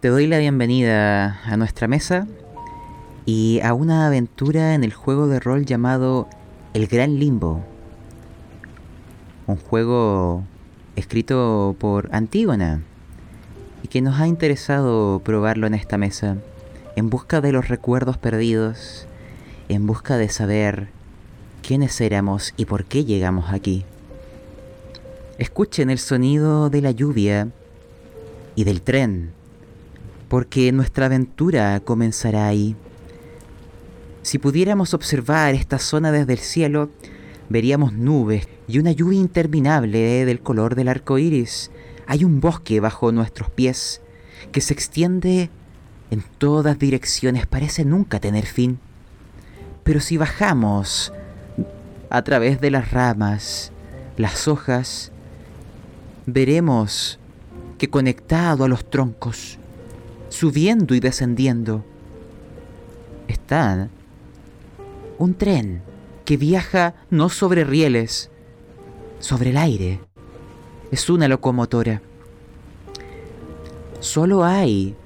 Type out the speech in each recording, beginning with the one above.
Te doy la bienvenida a nuestra mesa y a una aventura en el juego de rol llamado El Gran Limbo. Un juego escrito por Antígona y que nos ha interesado probarlo en esta mesa, en busca de los recuerdos perdidos, en busca de saber quiénes éramos y por qué llegamos aquí. Escuchen el sonido de la lluvia y del tren porque nuestra aventura comenzará ahí. Si pudiéramos observar esta zona desde el cielo, veríamos nubes y una lluvia interminable del color del arco iris. Hay un bosque bajo nuestros pies que se extiende en todas direcciones, parece nunca tener fin. Pero si bajamos a través de las ramas, las hojas, veremos que conectado a los troncos subiendo y descendiendo. Está un tren que viaja no sobre rieles, sobre el aire. Es una locomotora. Solo hay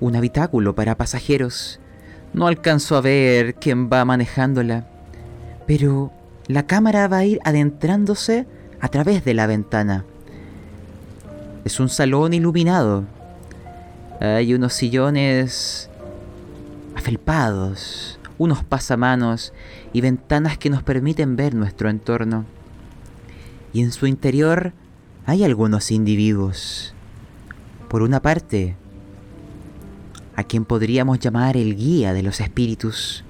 un habitáculo para pasajeros. No alcanzo a ver quién va manejándola, pero la cámara va a ir adentrándose a través de la ventana. Es un salón iluminado hay unos sillones afelpados, unos pasamanos y ventanas que nos permiten ver nuestro entorno. Y en su interior hay algunos individuos. Por una parte, a quien podríamos llamar el guía de los espíritus.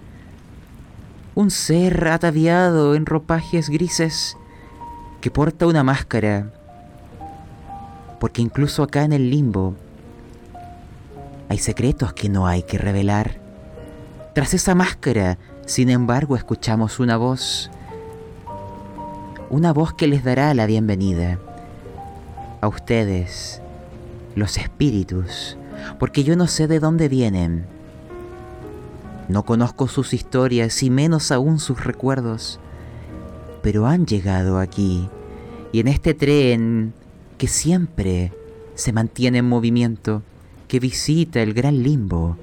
Un ser ataviado en ropajes grises que porta una máscara. Porque incluso acá en el limbo hay secretos que no hay que revelar. Tras esa máscara, sin embargo, escuchamos una voz. Una voz que les dará la bienvenida. A ustedes, los espíritus, porque yo no sé de dónde vienen. No conozco sus historias y menos aún sus recuerdos, pero han llegado aquí y en este tren que siempre se mantiene en movimiento que visita el gran limbo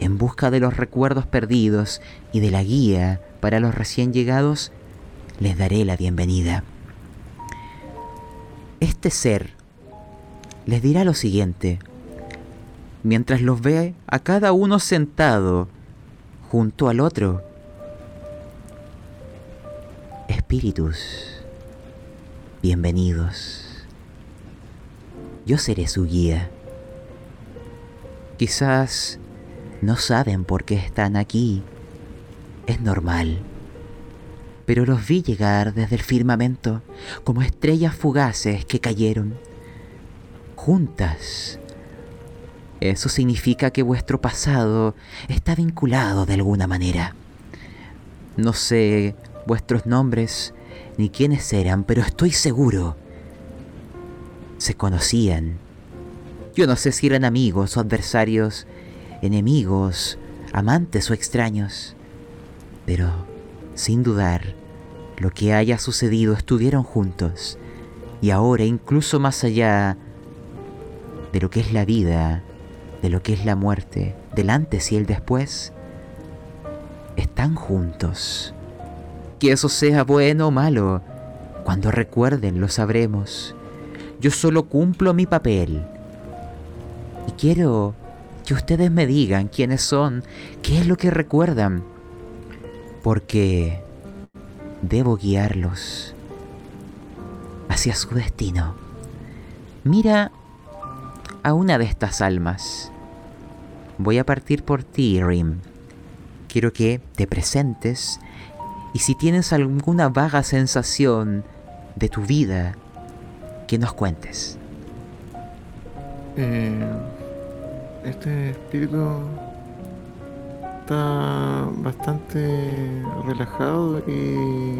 en busca de los recuerdos perdidos y de la guía para los recién llegados, les daré la bienvenida. Este ser les dirá lo siguiente, mientras los ve a cada uno sentado junto al otro. Espíritus, bienvenidos. Yo seré su guía. Quizás no saben por qué están aquí. Es normal. Pero los vi llegar desde el firmamento como estrellas fugaces que cayeron. Juntas. Eso significa que vuestro pasado está vinculado de alguna manera. No sé vuestros nombres ni quiénes eran, pero estoy seguro. Se conocían yo no sé si eran amigos o adversarios, enemigos, amantes o extraños, pero sin dudar, lo que haya sucedido estuvieron juntos y ahora incluso más allá de lo que es la vida, de lo que es la muerte, del antes y el después, están juntos. Que eso sea bueno o malo, cuando recuerden lo sabremos. Yo solo cumplo mi papel y quiero que ustedes me digan quiénes son, qué es lo que recuerdan, porque debo guiarlos hacia su destino. Mira a una de estas almas. Voy a partir por ti, Rim. Quiero que te presentes y si tienes alguna vaga sensación de tu vida, que nos cuentes. Eh, este espíritu está bastante relajado y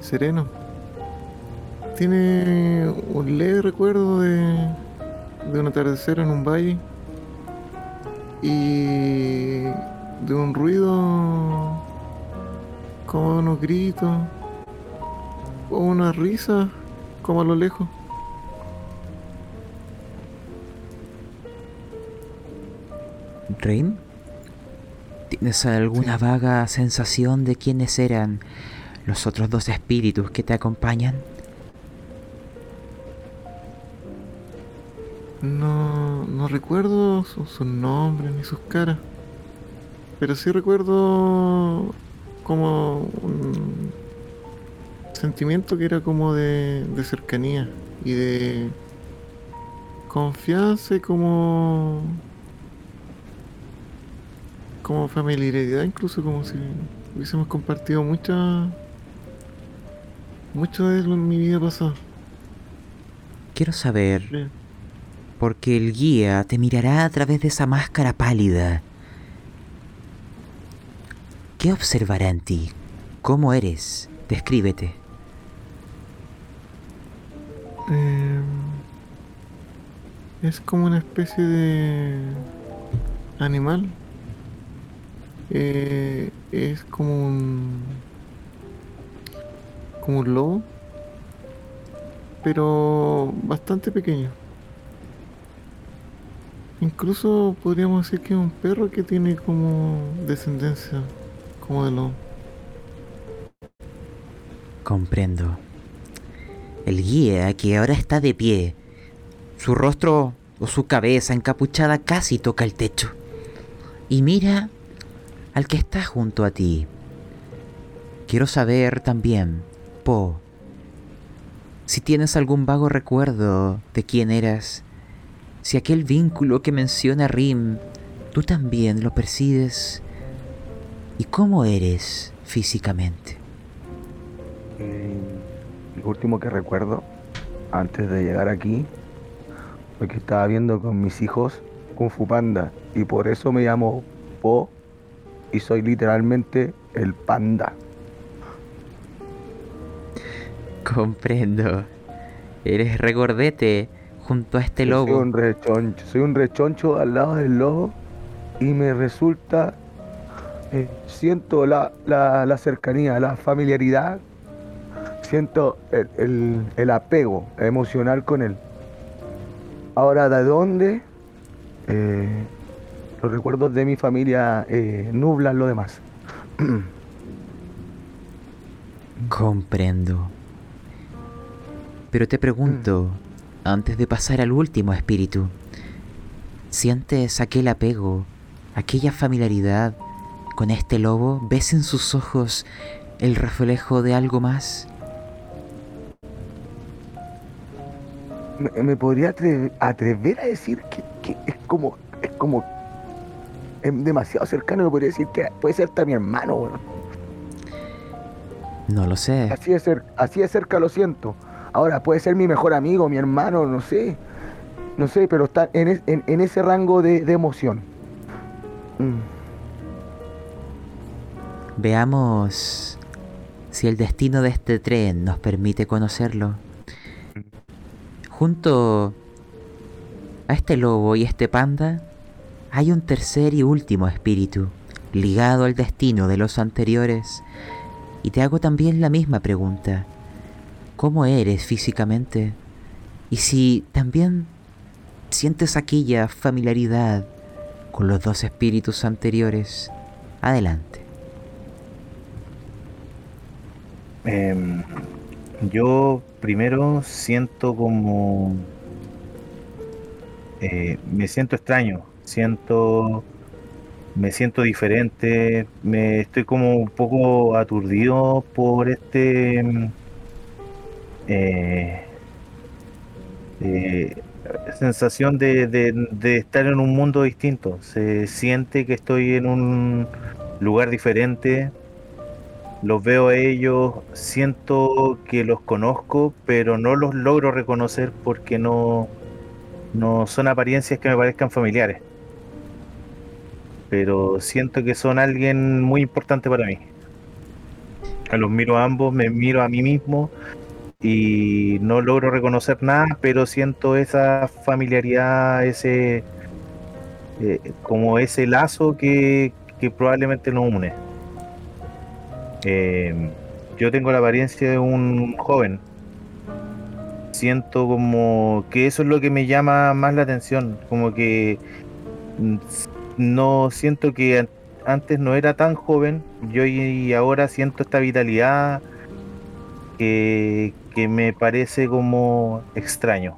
sereno. Tiene un leve recuerdo de, de un atardecer en un valle y de un ruido como unos gritos o una risa como a lo lejos. Rin, ¿tienes alguna vaga sensación de quiénes eran los otros dos espíritus que te acompañan? No, no recuerdo sus nombres ni sus caras. Pero sí recuerdo como un sentimiento que era como de, de cercanía y de confianza y como como familiaridad incluso como si hubiésemos compartido mucha mucho de mi vida pasada quiero saber porque el guía te mirará a través de esa máscara pálida ¿Qué observará en ti? ¿Cómo eres? Descríbete. Eh, es como una especie de animal. Eh, es como un como un lobo, pero bastante pequeño. Incluso podríamos decir que es un perro que tiene como descendencia como de lobo. Comprendo. El guía, que ahora está de pie, su rostro o su cabeza encapuchada casi toca el techo. Y mira al que está junto a ti. Quiero saber también, Po, si tienes algún vago recuerdo de quién eras, si aquel vínculo que menciona Rim, tú también lo percibes, y cómo eres físicamente. Eh, lo último que recuerdo antes de llegar aquí fue que estaba viendo con mis hijos Kung Fu Panda y por eso me llamo Po y soy literalmente el panda. Comprendo. Eres regordete junto a este lobo. Soy un rechoncho, soy un rechoncho al lado del lobo y me resulta eh, siento la, la, cercanía, la familiaridad siento el, apego emocional con él. Ahora, ¿de dónde? Eh, los recuerdos de mi familia eh, nublan lo demás. Comprendo. Pero te pregunto, antes de pasar al último espíritu, ¿sientes aquel apego, aquella familiaridad con este lobo? ¿Ves en sus ojos el reflejo de algo más? me, podría atrever, a decir que, es como, es como, es demasiado cercano, me podría decir que puede ser también mi hermano, No lo sé. Así de, cerca, así de cerca lo siento. Ahora, puede ser mi mejor amigo, mi hermano, no sé. No sé, pero está en, ese rango de, emoción. Mm. Veamos si el destino de este tren nos permite conocerlo. Junto a este lobo y este panda hay un tercer y último espíritu, ligado al destino de los anteriores. Y te hago también la misma pregunta. ¿Cómo eres físicamente? Y si también sientes aquella familiaridad con los dos espíritus anteriores, adelante. Em, yo primero siento como... Eh, me siento extraño, siento... Me siento diferente, me estoy como un poco aturdido por este... Eh, eh, sensación de, de, estar en un mundo distinto. Se siente que estoy en un lugar diferente, los veo a ellos, siento que los conozco, pero no los logro reconocer porque no, no son apariencias que me parezcan familiares. Pero siento que son alguien muy importante para mí. A los miro a ambos, me miro a mí mismo y no logro reconocer nada, pero siento esa familiaridad, ese eh, como ese lazo que, probablemente nos une. Eh, yo tengo la apariencia de un joven. Siento como que eso es lo que me llama más la atención, como que mm, no siento que an- antes no era tan joven, yo y ahora siento esta vitalidad que, que me parece como extraño.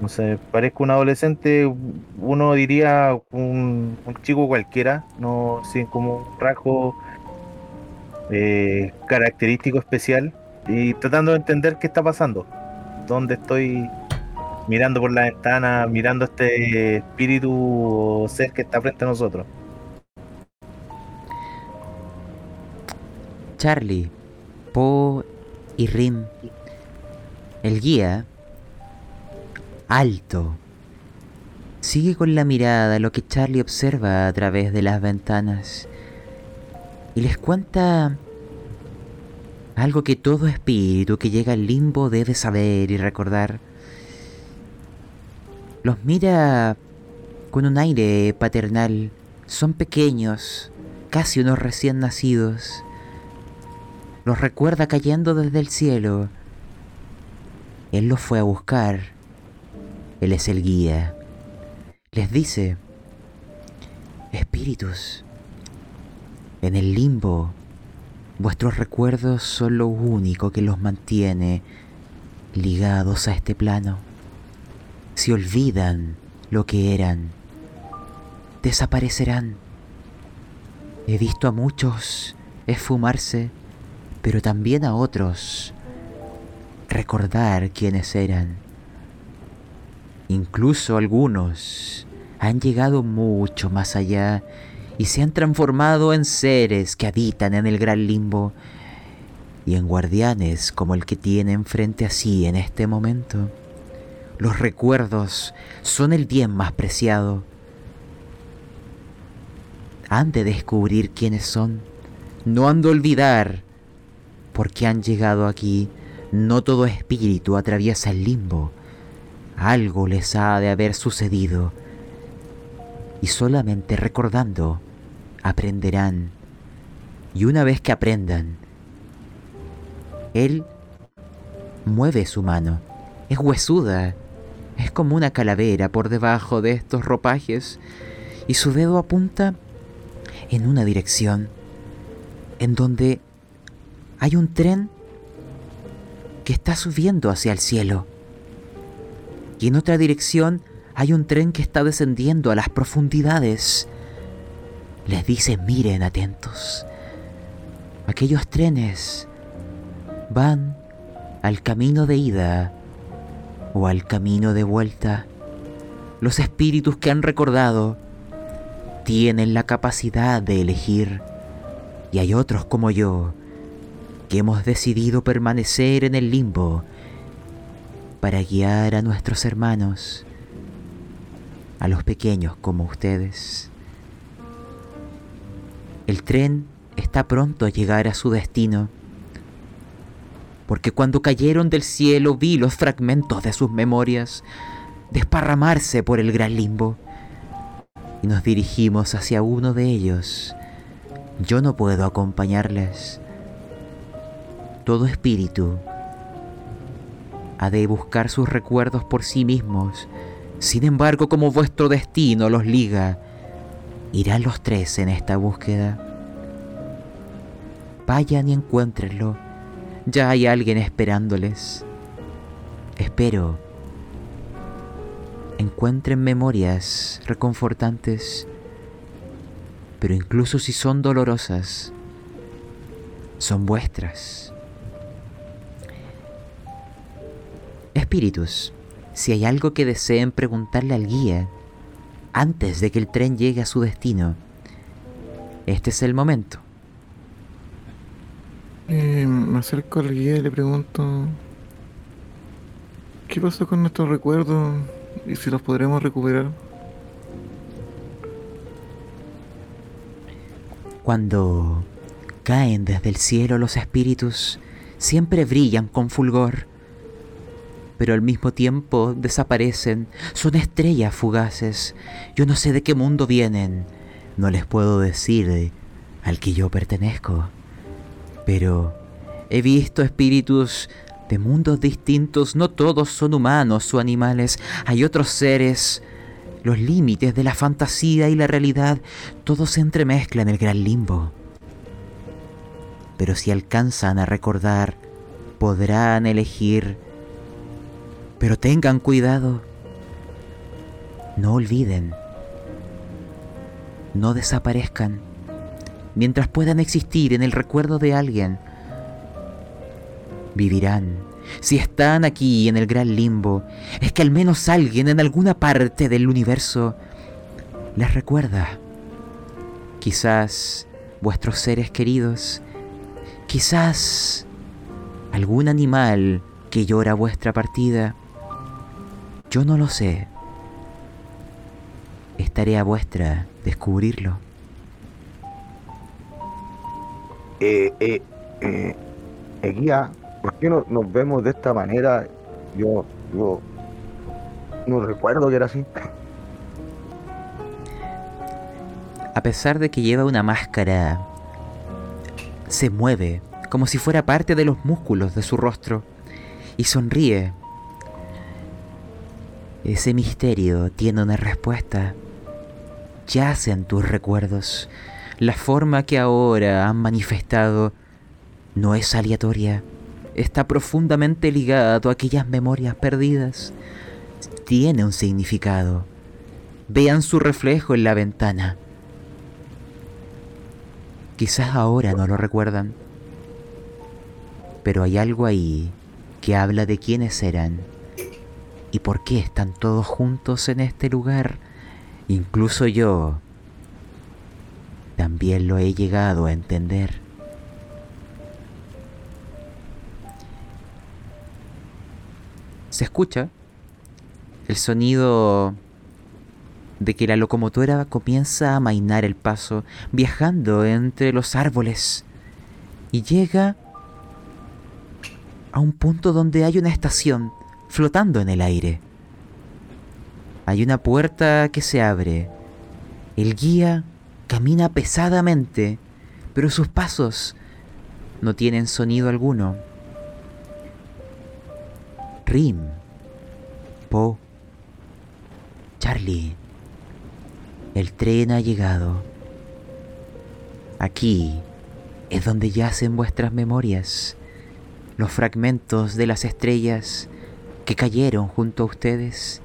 No sé, parezco un adolescente, uno diría un, un chico cualquiera, no sin como un rasgo eh, característico especial y tratando de entender qué está pasando, dónde estoy mirando por la ventana, mirando este espíritu o ser que está frente a nosotros. Charlie, Po y Rim. El guía, alto, sigue con la mirada lo que Charlie observa a través de las ventanas y les cuenta algo que todo espíritu que llega al limbo debe saber y recordar. Los mira con un aire paternal. Son pequeños, casi unos recién nacidos los recuerda cayendo desde el cielo. Él los fue a buscar. Él es el guía. Les dice, espíritus, en el limbo, vuestros recuerdos son lo único que los mantiene ligados a este plano. Si olvidan lo que eran, desaparecerán. He visto a muchos esfumarse pero también a otros recordar quiénes eran. Incluso algunos han llegado mucho más allá y se han transformado en seres que habitan en el gran limbo y en guardianes como el que tienen frente a sí en este momento. Los recuerdos son el bien más preciado. Han de descubrir quiénes son. No han de olvidar porque han llegado aquí. No todo espíritu atraviesa el limbo. Algo les ha de haber sucedido. Y solamente recordando, aprenderán. Y una vez que aprendan, Él mueve su mano. Es huesuda. Es como una calavera por debajo de estos ropajes. Y su dedo apunta en una dirección. En donde hay un tren que está subiendo hacia el cielo. Y en otra dirección hay un tren que está descendiendo a las profundidades. Les dice, miren atentos. Aquellos trenes van al camino de ida o al camino de vuelta. Los espíritus que han recordado tienen la capacidad de elegir. Y hay otros como yo que hemos decidido permanecer en el limbo para guiar a nuestros hermanos, a los pequeños como ustedes. El tren está pronto a llegar a su destino, porque cuando cayeron del cielo vi los fragmentos de sus memorias desparramarse por el gran limbo y nos dirigimos hacia uno de ellos. Yo no puedo acompañarles. Todo espíritu ha de buscar sus recuerdos por sí mismos. Sin embargo, como vuestro destino los liga, irán los tres en esta búsqueda. Vayan y encuéntrenlo. Ya hay alguien esperándoles. Espero encuentren memorias reconfortantes, pero incluso si son dolorosas, son vuestras. Espíritus, si hay algo que deseen preguntarle al guía antes de que el tren llegue a su destino, este es el momento. Eh, me acerco al guía y le pregunto... ¿Qué pasó con nuestros recuerdos? ¿Y si los podremos recuperar? Cuando caen desde el cielo los espíritus, siempre brillan con fulgor, pero al mismo tiempo desaparecen, son estrellas fugaces. Yo no sé de qué mundo vienen, no les puedo decir al que yo pertenezco, pero he visto espíritus de mundos distintos, no todos son humanos o animales, hay otros seres, Los límites de la fantasía y la realidad, todo se entremezcla en el gran limbo. Pero si alcanzan a recordar, podrán elegir. Pero tengan cuidado. No olviden. No desaparezcan. Mientras puedan existir en el recuerdo de alguien, vivirán. Si están aquí en el gran limbo, es que al menos alguien en alguna parte del universo les recuerda. Quizás vuestros seres queridos, quizás algún animal que llora vuestra partida. Yo no lo sé. Es tarea vuestra descubrirlo. Eh, eh, eh, eh, guía, ¿por qué no nos vemos de esta manera? Yo, yo no recuerdo que era así. A pesar de que lleva una máscara, se mueve como si fuera parte de los músculos de su rostro y sonríe. Ese misterio tiene una respuesta. Yace en tus recuerdos. La forma que ahora han manifestado no es aleatoria. Está profundamente ligado a aquellas memorias perdidas. Tiene un significado. Vean su reflejo en la ventana. Quizás ahora no lo recuerdan, pero hay algo ahí que habla de quiénes eran y por qué están todos juntos en este lugar. Incluso yo también lo he llegado a entender. Se escucha el sonido de que la locomotora comienza a amainar el paso, viajando entre los árboles, y llega a un punto donde hay una estación flotando en el aire. Hay una puerta que se abre. El guía camina pesadamente, pero sus pasos no tienen sonido alguno. Rim, Po, Charlie, el tren ha llegado. Aquí es donde yacen vuestras memorias, los fragmentos de las estrellas que cayeron junto a ustedes.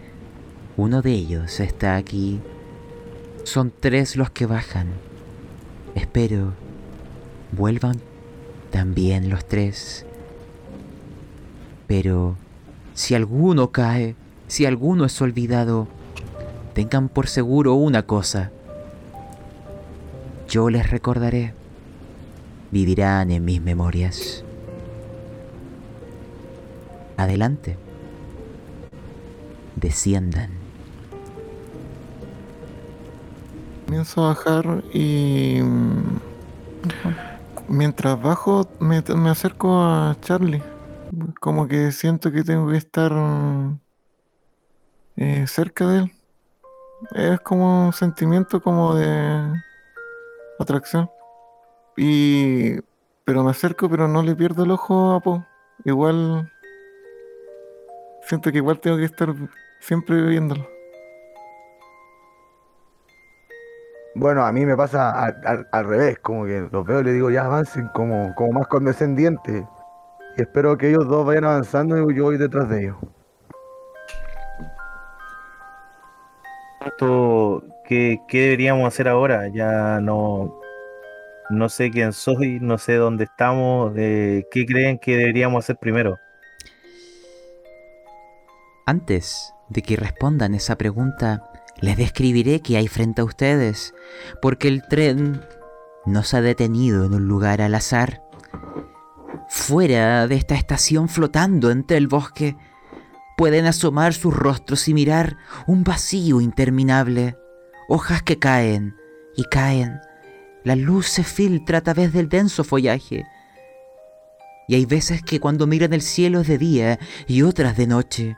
Uno de ellos está aquí. Son tres los que bajan. Espero vuelvan también los tres. Pero si alguno cae, si alguno es olvidado, tengan por seguro una cosa. Yo les recordaré. Vivirán en mis memorias. Adelante. Desciendan. Comienzo a bajar y mm, mientras bajo me, me acerco a Charlie. Como que siento que tengo que estar eh, cerca de él. Es como un sentimiento como de atracción. Y pero me acerco, pero no le pierdo el ojo a Po. Igual siento que igual tengo que estar siempre viéndolo. Bueno, a mí me pasa al, al- al revés, como que los veo y les digo ya avancen como, como más condescendientes. Y espero que ellos dos vayan avanzando y yo voy detrás de ellos. Esto, ¿qué, qué deberíamos hacer ahora? Ya no, no sé quién soy, no sé dónde estamos. eh, ¿qué creen que deberíamos hacer primero? Antes de que respondan esa pregunta, les describiré qué hay frente a ustedes, porque el tren no se ha detenido en un lugar al azar. Fuera de esta estación flotando entre el bosque, pueden asomar sus rostros y mirar un vacío interminable, hojas que caen y caen. La luz se filtra a través del denso follaje. Y hay veces que cuando miran el cielo es de día y otras de noche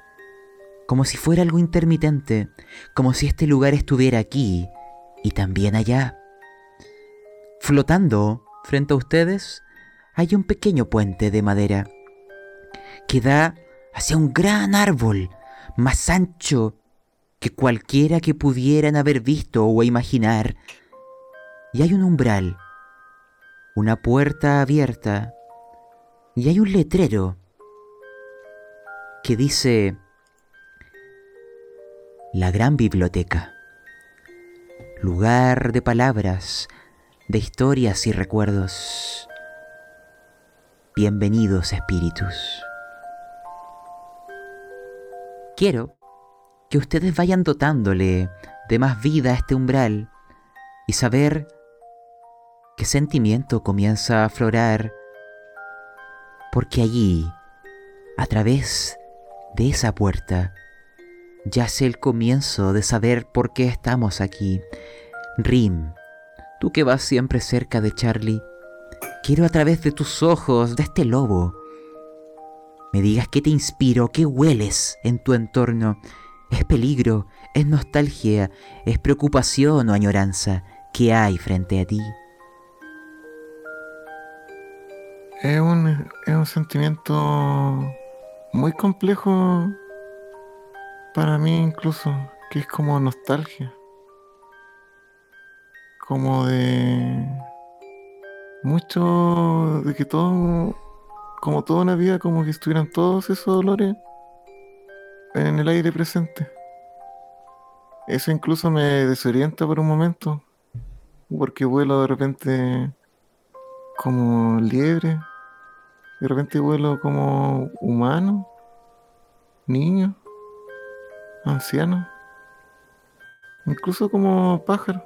como si fuera algo intermitente, como si este lugar estuviera aquí y también allá. Flotando frente a ustedes hay un pequeño puente de madera que da hacia un gran árbol más ancho que cualquiera que pudieran haber visto o imaginar. Y hay un umbral, una puerta abierta, y hay un letrero que dice la gran biblioteca, lugar de palabras, de historias y recuerdos. Bienvenidos espíritus. Quiero que ustedes vayan dotándole de más vida a este umbral y saber qué sentimiento comienza a aflorar, porque allí, a través de esa puerta, yace el comienzo de saber por qué estamos aquí. Rim, tú que vas siempre cerca de Charlie, quiero a través de tus ojos, de este lobo, me digas qué te inspiro, qué hueles en tu entorno. ¿Es peligro? ¿Es nostalgia? ¿Es preocupación o añoranza? ¿Qué hay frente a ti? Es un, es un sentimiento muy complejo para mí incluso, que es como nostalgia. Como de mucho de que todo como toda una vida como que estuvieran todos esos dolores en el aire presente. Eso incluso me desorienta por un momento, porque vuelo de repente como liebre, de repente vuelo como humano, niño, anciano, incluso como pájaro.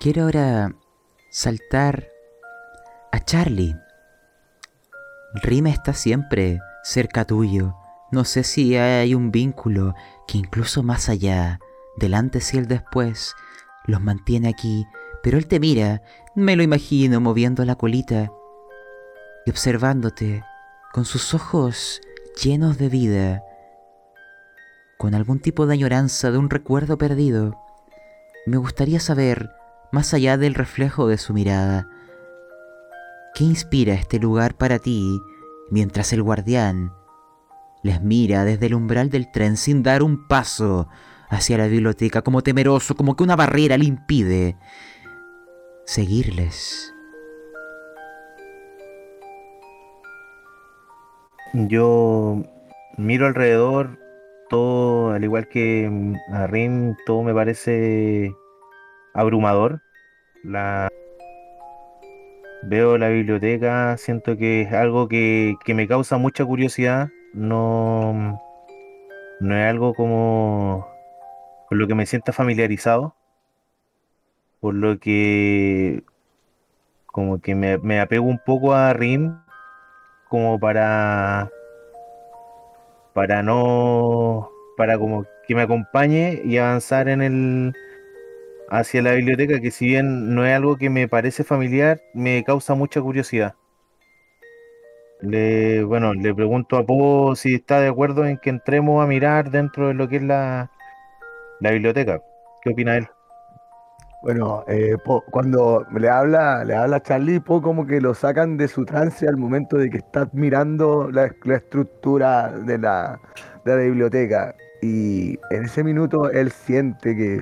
Quiero ahora saltar a Charlie. Rima está siempre cerca tuyo. No sé si hay un vínculo que incluso más allá, del antes y el después, los mantiene aquí, pero él te mira, me lo imagino moviendo la colita y observándote con sus ojos llenos de vida, con algún tipo de añoranza de un recuerdo perdido. Me gustaría saber, más allá del reflejo de su mirada, ¿qué inspira este lugar para ti mientras el guardián les mira desde el umbral del tren sin dar un paso hacia la biblioteca como temeroso, como que una barrera le impide seguirles? Yo miro alrededor, todo, al igual que a Rin, todo me parece abrumador. La... Veo la biblioteca, siento que es algo que, que me causa mucha curiosidad. No, no es algo como con lo que me sienta familiarizado. Por lo que como que me, me apego un poco a Rin como para para no para como que me acompañe y avanzar en el hacia la biblioteca que si bien no es algo que me parece familiar me causa mucha curiosidad. Le bueno le pregunto a Po si está de acuerdo en que entremos a mirar dentro de lo que es la la biblioteca. Qué opina él Bueno, eh, Po- cuando le habla, le habla Charlie, Po como que lo sacan de su trance al momento de que está admirando la, estructura de la, de la biblioteca. Y en ese minuto él siente que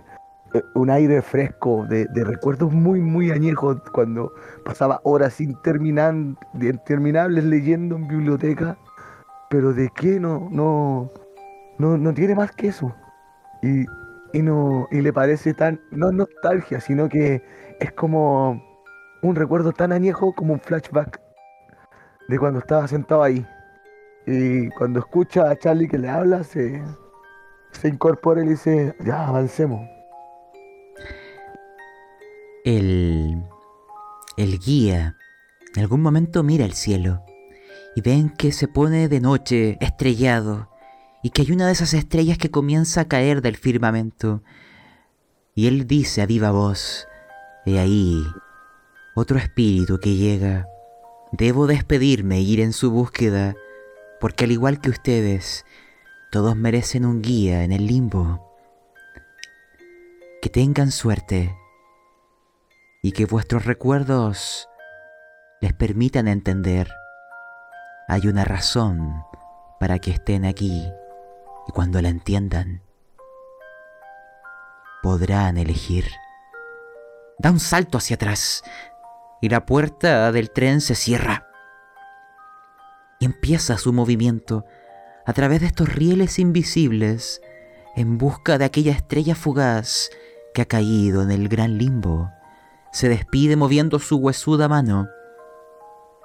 eh, un aire fresco de, de recuerdos muy, muy añejos cuando pasaba horas interminables leyendo en biblioteca. Pero de qué no, no, no, no tiene más que eso. Y, y no y le parece tan no nostalgia sino que es como un recuerdo tan añejo como un flashback de cuando estaba sentado ahí. Y cuando escucha a Charlie que le habla se se incorpora y le dice ya avancemos El, el guía en algún momento mira el cielo y ven que se pone de noche estrellado y que hay una de esas estrellas que comienza a caer del firmamento. Y él dice a viva voz, he ahí otro espíritu que llega. Debo despedirme e ir en su búsqueda, porque al igual que ustedes, todos merecen un guía en el limbo. Que tengan suerte y que vuestros recuerdos les permitan entender. Hay una razón para que estén aquí Y cuando la entiendan, podrán elegir. Da un salto hacia atrás y la puerta del tren se cierra. Y empieza su movimiento a través de estos rieles invisibles en busca de aquella estrella fugaz que ha caído en el gran limbo. Se despide moviendo su huesuda mano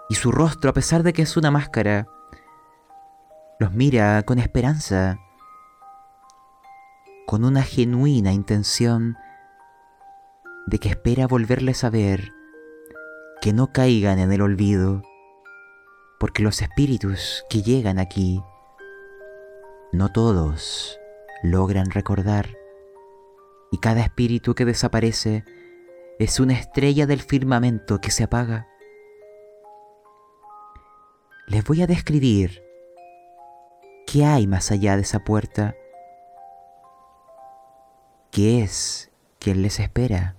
y su rostro, a pesar de que es una máscara, los mira con esperanza, con una genuina intención de que espera volverles a ver, que no caigan en el olvido, porque los espíritus que llegan aquí, no todos logran recordar, y cada espíritu que desaparece es una estrella del firmamento que se apaga. Les voy a describir qué hay más allá de esa puerta, qué es quien les espera.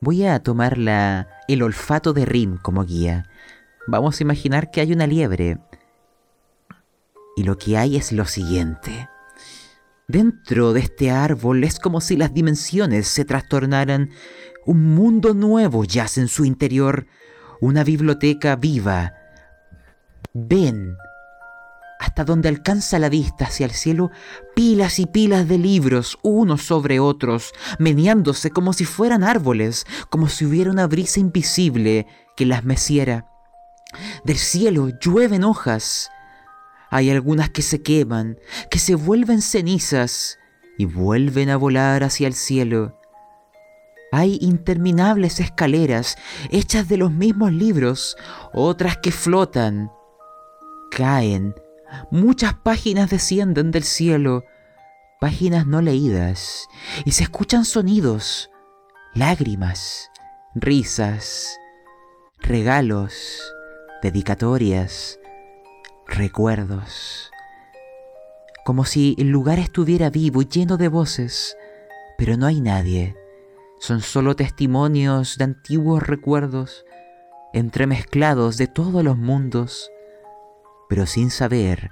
Voy a tomar la, el olfato de Rim como guía. Vamos a imaginar que hay una liebre. Y lo que hay es lo siguiente. Dentro de este árbol es como si las dimensiones se trastornaran. Un mundo nuevo yace en su interior, una biblioteca viva. Ven, hasta donde alcanza la vista hacia el cielo, pilas y pilas de libros, unos sobre otros, meneándose como si fueran árboles, como si hubiera una brisa invisible que las meciera. Del cielo llueven hojas. Hay algunas que se queman, que se vuelven cenizas y vuelven a volar hacia el cielo. Hay interminables escaleras hechas de los mismos libros, otras que flotan, caen, muchas páginas descienden del cielo, páginas no leídas, y se escuchan sonidos, lágrimas, risas, regalos, dedicatorias, recuerdos. Como si el lugar estuviera vivo y lleno de voces, pero no hay nadie. Son solo testimonios de antiguos recuerdos, entremezclados de todos los mundos, pero sin saber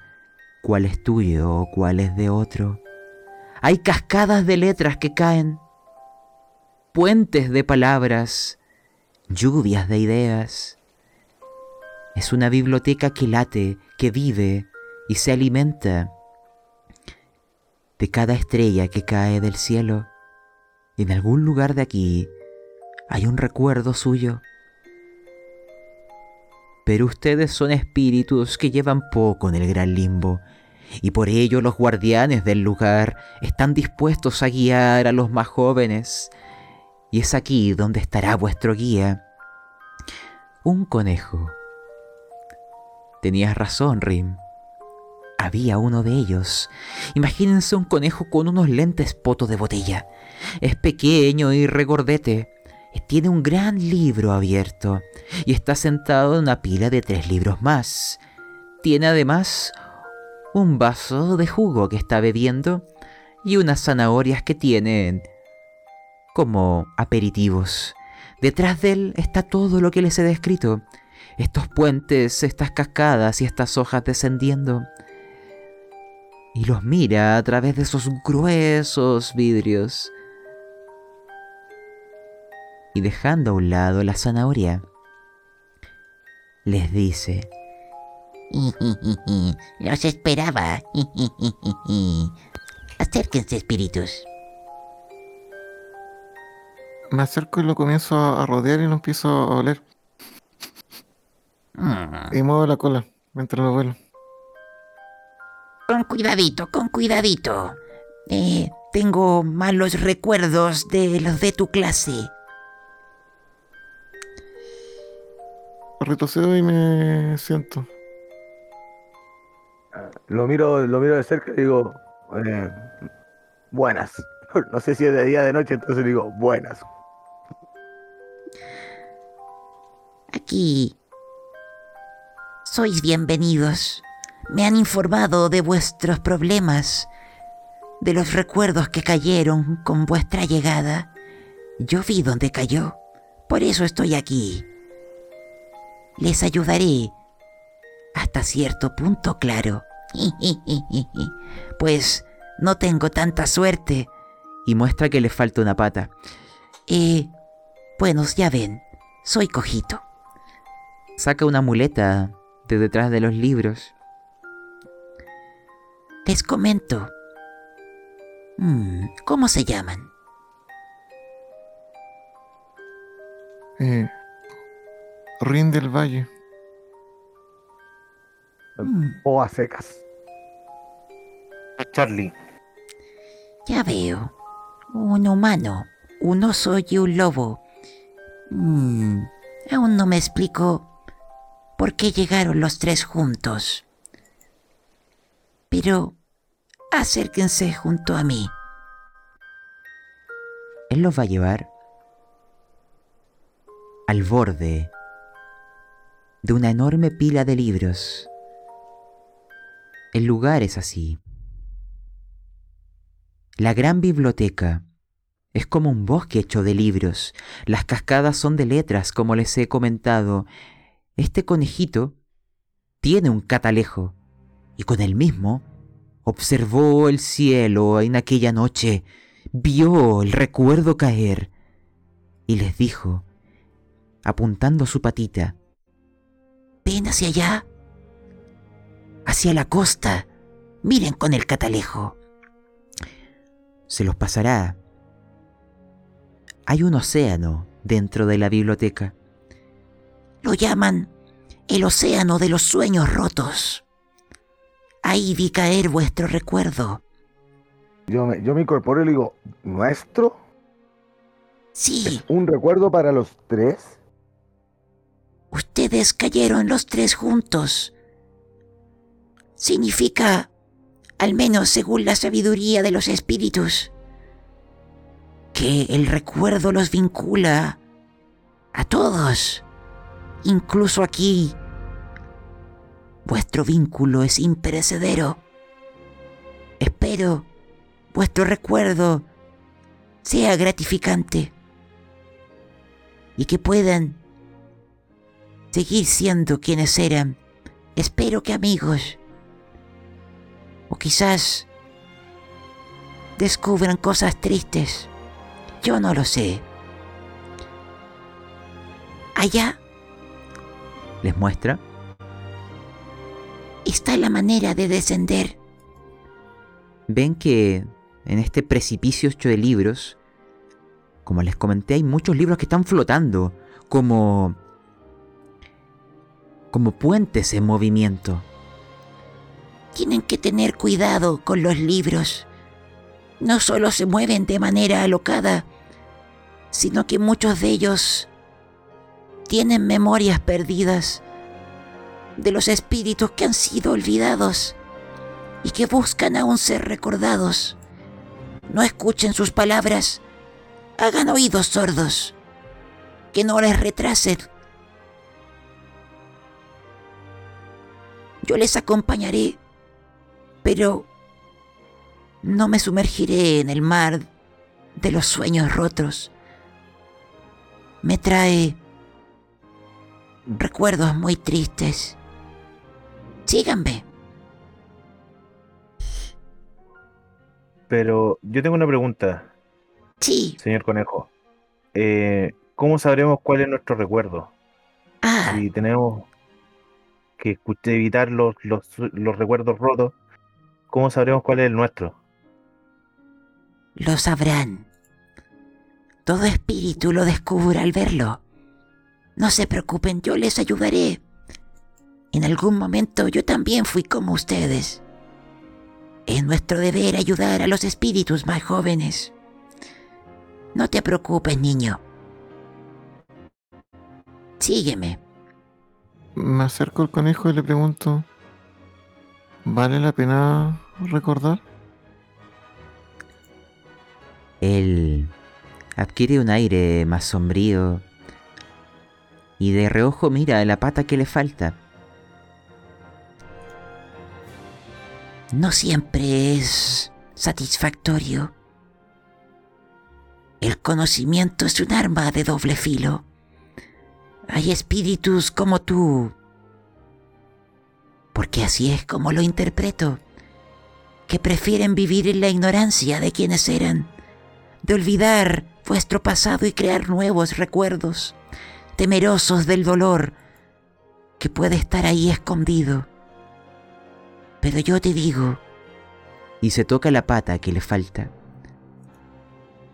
cuál es tuyo o cuál es de otro. Hay cascadas de letras que caen, puentes de palabras, lluvias de ideas. Es una biblioteca que late, que vive y se alimenta de cada estrella que cae del cielo. En algún lugar de aquí hay un recuerdo suyo. Pero ustedes son espíritus que llevan poco en el gran limbo, y por ello los guardianes del lugar están dispuestos a guiar a los más jóvenes. Y es aquí donde estará vuestro guía. Un conejo. Tenías razón, Rim. Había uno de ellos. Imagínense un conejo con unos lentes poto de botella. Es pequeño y regordete. Tiene un gran libro abierto y está sentado en una pila de tres libros más. Tiene además un vaso de jugo que está bebiendo y unas zanahorias que tienen como aperitivos. Detrás de él está todo lo que les he descrito. Estos puentes, estas cascadas y estas hojas descendiendo. Y los mira a través de esos gruesos vidrios y dejando a un lado la zanahoria, les dice, Los esperaba. Acérquense, espíritus. Me acerco y lo comienzo a rodear y lo empiezo a oler. Mm. Y muevo la cola mientras lo vuelo. Con cuidadito, con cuidadito. Eh, tengo malos recuerdos de los de tu clase. Retrocedo y me siento. Lo miro, lo miro de cerca y digo, eh, buenas. No sé si es de día o de noche, entonces digo, buenas. Aquí. Sois bienvenidos. Me han informado de vuestros problemas, de los recuerdos que cayeron con vuestra llegada. Yo vi dónde cayó. Por eso estoy aquí. Les ayudaré hasta cierto punto, claro. Pues no tengo tanta suerte. Y muestra que le falta una pata. Eh, bueno, ya ven, soy cojito. Saca una muleta de detrás de los libros. Les comento. Mm, ¿Cómo se llaman? Eh, Rin del Valle. Mm, O a secas. Charlie. ya veo. Un humano, un oso y un lobo. Mm, aún no me explico por qué llegaron los tres juntos. Pero acérquense junto a mí. Él los va a llevar al borde de una enorme pila de libros. El lugar es así. La gran biblioteca es como un bosque hecho de libros. Las cascadas son de letras, como les he comentado. Este conejito tiene un catalejo y con el mismo observó el cielo en aquella noche, vio el recuerdo caer y les dijo, apuntando su patita, Ven hacia allá. Hacia la costa. Miren con el catalejo. se los pasará. Hay un océano dentro de la biblioteca. Lo llaman el océano de los sueños rotos. Ahí vi caer vuestro recuerdo. Yo me, yo me incorporo y le digo, ¿nuestro? Sí, ¿Un recuerdo para los tres? Ustedes cayeron los tres juntos. Significa, al menos según la sabiduría de los espíritus, que el recuerdo los vincula a todos, incluso aquí. Vuestro vínculo es imperecedero. Espero vuestro recuerdo sea gratificante y que puedan seguir siendo quienes eran. Espero que amigos. O quizás descubran cosas tristes. Yo no lo sé. Allá Les muestra. está la manera de descender. Ven que en este precipicio hecho de libros, como les comenté, hay muchos libros que están flotando, como como puentes en movimiento. Tienen que tener cuidado con los libros. No solo se mueven de manera alocada, sino que muchos de ellos tienen memorias perdidas de los espíritus que han sido olvidados y que buscan aún ser recordados. No escuchen sus palabras, hagan oídos sordos, que no les retrasen. Yo les acompañaré, pero no me sumergiré en el mar de los sueños rotos. Me trae recuerdos muy tristes. Síganme. Pero yo tengo una pregunta, Sí. señor Conejo. Eh, ¿Cómo sabremos cuál es nuestro recuerdo? Ah, Si tenemos que evitar los, los, los recuerdos rotos, ¿cómo sabremos cuál es el nuestro? lo sabrán. Todo espíritu lo descubre al verlo. No se preocupen, yo les ayudaré. En algún momento yo también fui como ustedes. Es nuestro deber ayudar a los espíritus más jóvenes. No te preocupes, niño. Sígueme. Me acerco al conejo y le pregunto, ¿vale la pena recordar? Él adquiere un aire más sombrío y de reojo mira la pata que le falta. No siempre es satisfactorio. El conocimiento es un arma de doble filo. Hay espíritus como tú, Porque así es como lo interpreto. Que prefieren vivir en la ignorancia de quienes eran, de olvidar vuestro pasado y crear nuevos recuerdos, temerosos del dolor que puede estar ahí escondido. Pero yo te digo, Y se toca la pata que le falta.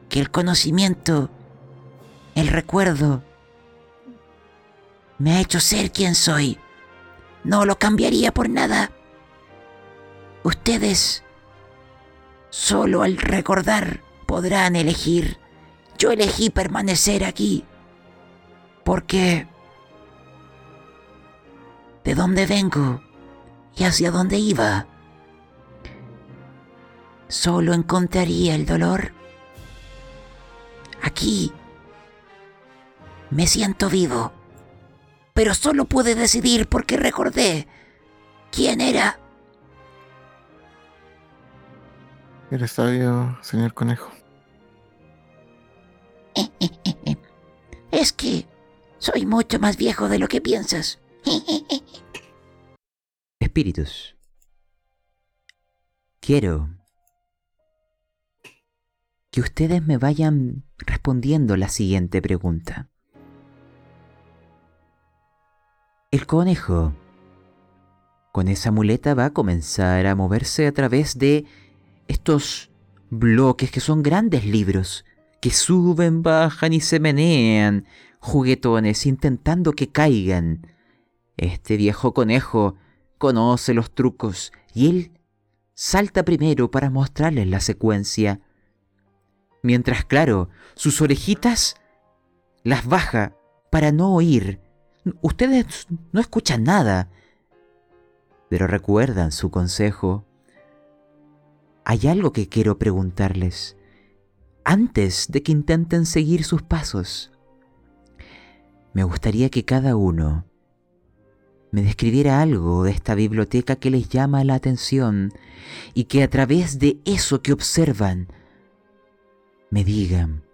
que el conocimiento, el recuerdo, me ha hecho ser quien soy. No lo cambiaría por nada. Ustedes, solo al recordar, podrán elegir. Yo elegí permanecer aquí. Porque... ¿De dónde vengo? ¿Y hacia dónde iba? Solo encontraría el dolor Aquí me siento vivo, pero solo pude decidir porque recordé quién era. Eres sabio, señor conejo. Es que soy mucho más viejo de lo que piensas. Espíritus. Quiero que ustedes me vayan respondiendo la siguiente pregunta. El conejo con esa muleta va a comenzar a moverse a través de estos bloques que son grandes libros que suben, bajan y se menean, juguetones intentando que caigan. Este viejo conejo conoce los trucos y él salta primero para mostrarles la secuencia. Mientras, claro, sus orejitas las baja para no oír. Ustedes no escuchan nada, pero recuerdan su consejo. Hay algo que quiero preguntarles antes de que intenten seguir sus pasos. Me gustaría que cada uno me describiera algo de esta biblioteca que les llama la atención y que a través de eso que observan me digan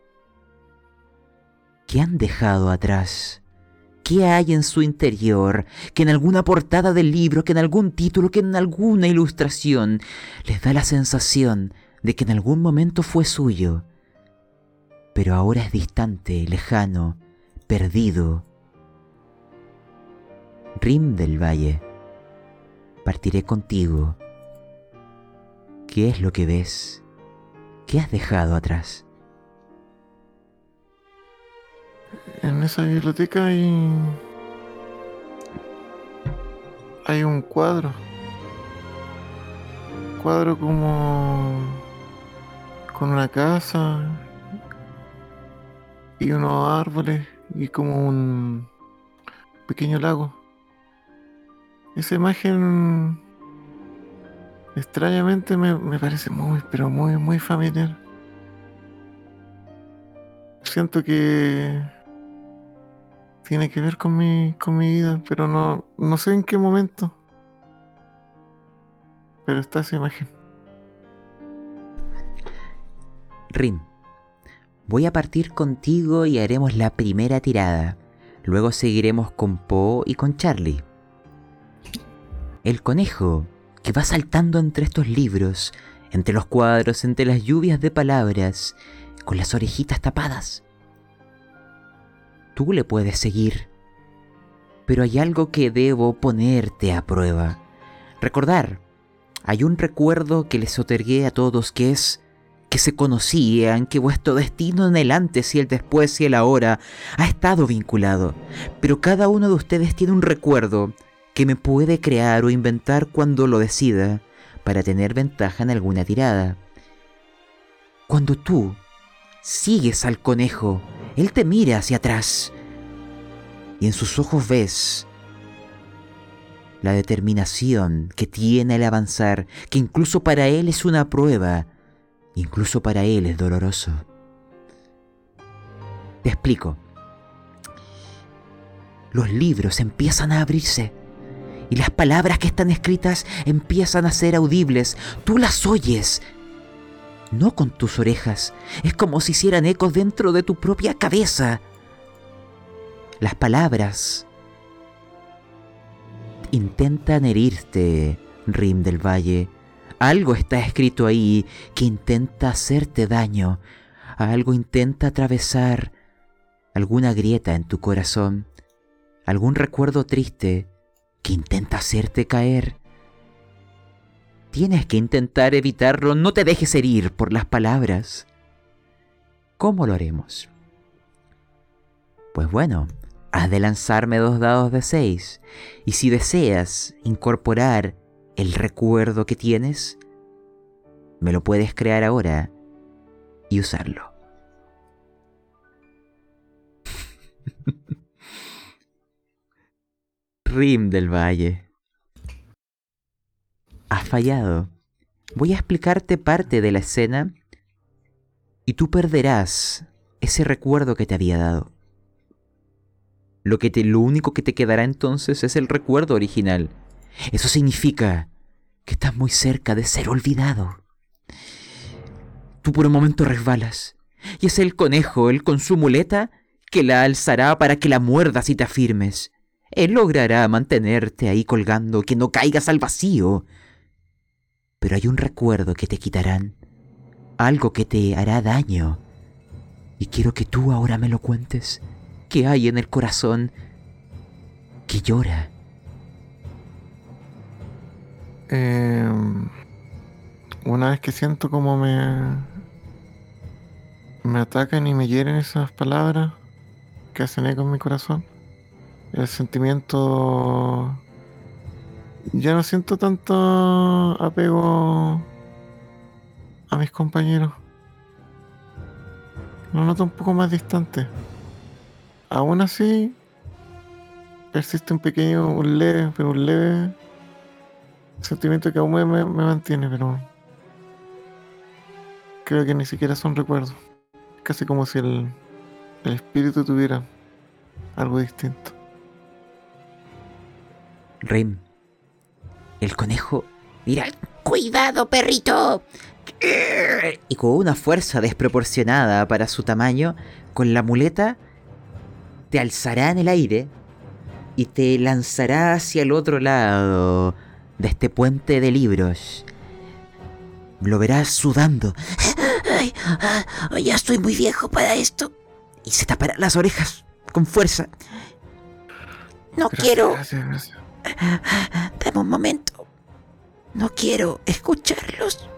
qué han dejado atrás. ¿Qué hay en su interior? Que en alguna portada del libro, que en algún título, que en alguna ilustración les da la sensación de que en algún momento fue suyo, pero ahora es distante, lejano, perdido. Rim del Valle, partiré contigo. ¿Qué es lo que ves? ¿Qué has dejado atrás? En esa biblioteca hay. Hay un cuadro. Cuadro como. con una casa. y unos árboles. y como un. pequeño lago. Esa imagen. extrañamente me, me parece muy, pero muy, muy familiar. Siento que tiene que ver con mi, con mi vida, pero no, no sé en qué momento. Pero está esa imagen. Rim, voy a partir contigo y haremos la primera tirada. Luego seguiremos con Poe y con Charlie. El conejo, que va saltando entre estos libros, entre los cuadros, entre las lluvias de palabras, con las orejitas tapadas. Tú le puedes seguir, pero hay algo que debo ponerte a prueba. Recordar, hay un recuerdo que les otorgué a todos que es que se conocían, que vuestro destino en el antes y el después y el ahora ha estado vinculado, pero cada uno de ustedes tiene un recuerdo que me puede crear o inventar cuando lo decida para tener ventaja en alguna tirada. Cuando tú sigues al conejo, él te mira hacia atrás y en sus ojos ves la determinación que tiene al avanzar, que incluso para él es una prueba, incluso para él es doloroso. Te explico. Los libros empiezan a abrirse y las palabras que están escritas empiezan a ser audibles. Tú las oyes. No con tus orejas. Es como si hicieran ecos dentro de tu propia cabeza. Las palabras intentan herirte, Rim del Valle. Algo está escrito ahí que intenta hacerte daño. Algo intenta atravesar alguna grieta en tu corazón. Algún recuerdo triste que intenta hacerte caer. Tienes que intentar evitarlo, no te dejes herir por las palabras. ¿Cómo lo haremos? Pues bueno, has de lanzarme dos dados de seis, y si deseas incorporar el recuerdo que tienes, me lo puedes crear ahora y usarlo. Rim del Valle. Has fallado. Voy a explicarte parte de la escena y tú perderás ese recuerdo que te había dado. Lo, que te, lo único que te quedará entonces es el recuerdo original. Eso significa que estás muy cerca de ser olvidado. Tú por un momento resbalas, y es el conejo, él con su muleta, que la alzará para que la muerdas y te afirmes. Él logrará mantenerte ahí colgando, que no caigas al vacío. Pero hay un recuerdo que te quitarán, algo que te hará daño. Y quiero que tú ahora me lo cuentes. ¿Qué hay en el corazón que llora? Eh, una vez que siento como me me atacan y me hieren esas palabras que hacen eco en mi corazón, el sentimiento ya no siento tanto apego a mis compañeros. Lo noto un poco más distante. Aún así, persiste un pequeño, un leve, pero un leve sentimiento que aún me, mantiene, pero creo que ni siquiera son recuerdos. Casi como si el, el espíritu tuviera algo distinto. Rim, el conejo, mira, Cuidado, perrito. y con una fuerza desproporcionada para su tamaño, con la muleta, te alzará en el aire y te lanzará hacia el otro lado de este puente de libros. Lo verás sudando Ay, ah, ya estoy muy viejo para esto. y se tapará las orejas con fuerza. No Gracias, quiero. Gracias, gracias. Dame un momento. No quiero escucharlos.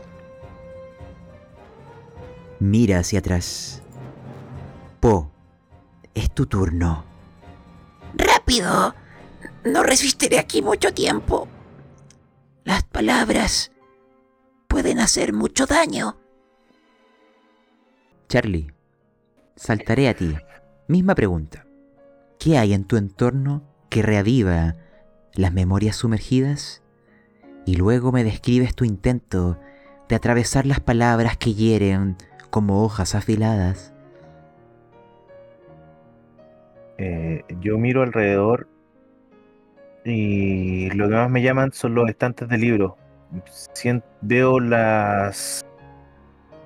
Mira hacia atrás. Po, es tu turno. ¡Rápido! No resistiré aquí mucho tiempo. Las palabras pueden hacer mucho daño. Charlie, saltaré a ti. Misma pregunta. ¿Qué hay en tu entorno que reaviva las memorias sumergidas? Y luego me describes tu intento de atravesar las palabras que hieren como hojas afiladas. Eh, yo miro alrededor y lo que más me llaman son los estantes de libros. Veo las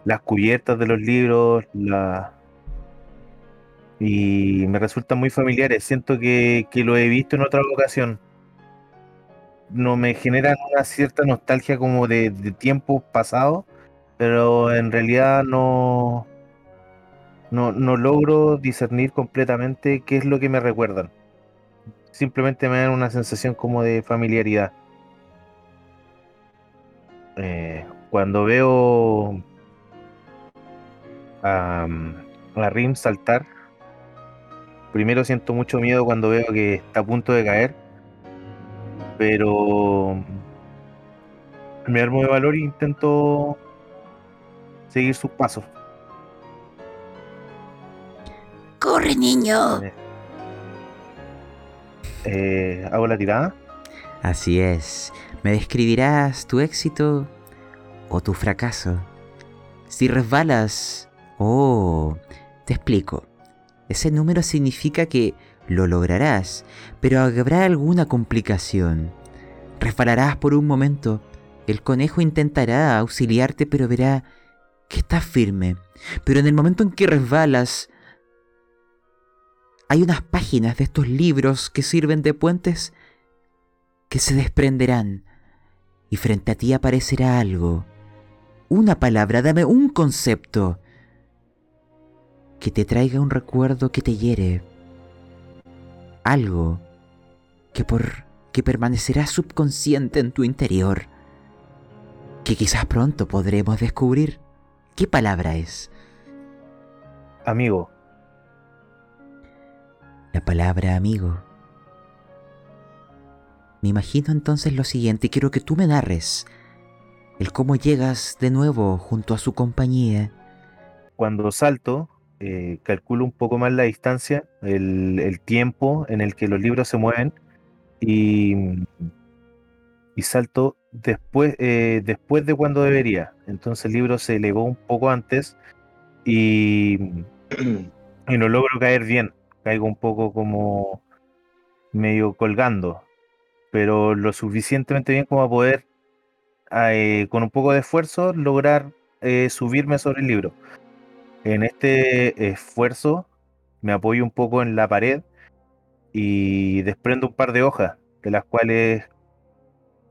las cubiertas de los libros, la y me resultan muy familiares. Siento que, que lo he visto en otra ocasión. No me generan una cierta nostalgia como de, tiempos pasados, pero en realidad no, no, no logro discernir completamente qué es lo que me recuerdan. Simplemente me dan una sensación como de familiaridad. Eh, cuando veo a, a Rim saltar, primero siento mucho miedo cuando veo que está a punto de caer, pero me armo de valor e intento seguir sus pasos. ¡Corre, niño! Eh, hago la tirada. Así es. ¿Me describirás tu éxito o tu fracaso? Si resbalas... Oh, te explico. Ese número significa que lo lograrás, pero habrá alguna complicación. Resbalarás por un momento. El conejo intentará auxiliarte, pero verá que estás firme. Pero en el momento en que resbalas, hay unas páginas de estos libros que sirven de puentes que se desprenderán y frente a ti aparecerá algo, una palabra, dame un concepto que te traiga un recuerdo que te hiere, algo que por que permanecerá subconsciente en tu interior, que quizás pronto podremos descubrir qué palabra es. Amigo, La palabra amigo. Me imagino entonces lo siguiente y quiero que tú me narres el cómo llegas de nuevo junto a su compañía. cuando salto, eh, calculo un poco más la distancia, el, el tiempo en el que los libros se mueven y, y salto después, eh, después de cuando debería. Entonces el libro se elevó un poco antes y, y no logro caer bien. Caigo un poco como medio colgando, pero lo suficientemente bien como a poder, eh, con un poco de esfuerzo, lograr subirme sobre el libro. En este esfuerzo me apoyo un poco en la pared y desprendo un par de hojas, de las cuales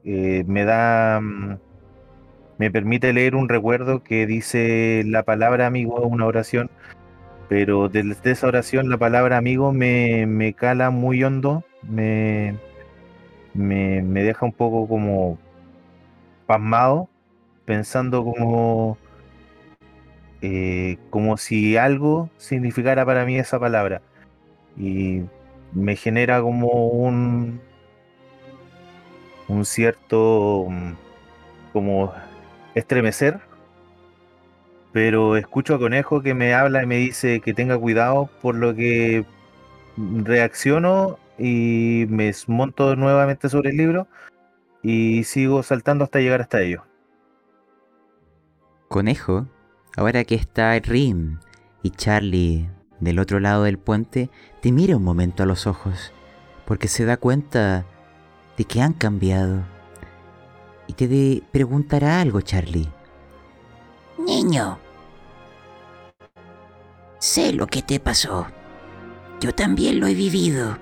eh, me da, mm, me permite leer un recuerdo que dice la palabra amigo, una oración, pero desde esa oración la palabra amigo me, me cala muy hondo, me, me, me deja un poco como pasmado, pensando como eh, como si algo significara para mí esa palabra. Y me genera como un, un cierto mm, como estremecer. Pero escucho a Conejo que me habla y me dice que tenga cuidado, por lo que reacciono y me monto nuevamente sobre el libro y sigo saltando hasta llegar hasta ellos. Conejo, ahora que está Rim y Charlie del otro lado del puente, te mira un momento a los ojos, porque se da cuenta de que han cambiado. Y te de- preguntará algo, Charlie. Niño, sé lo que te pasó. Yo también lo he vivido.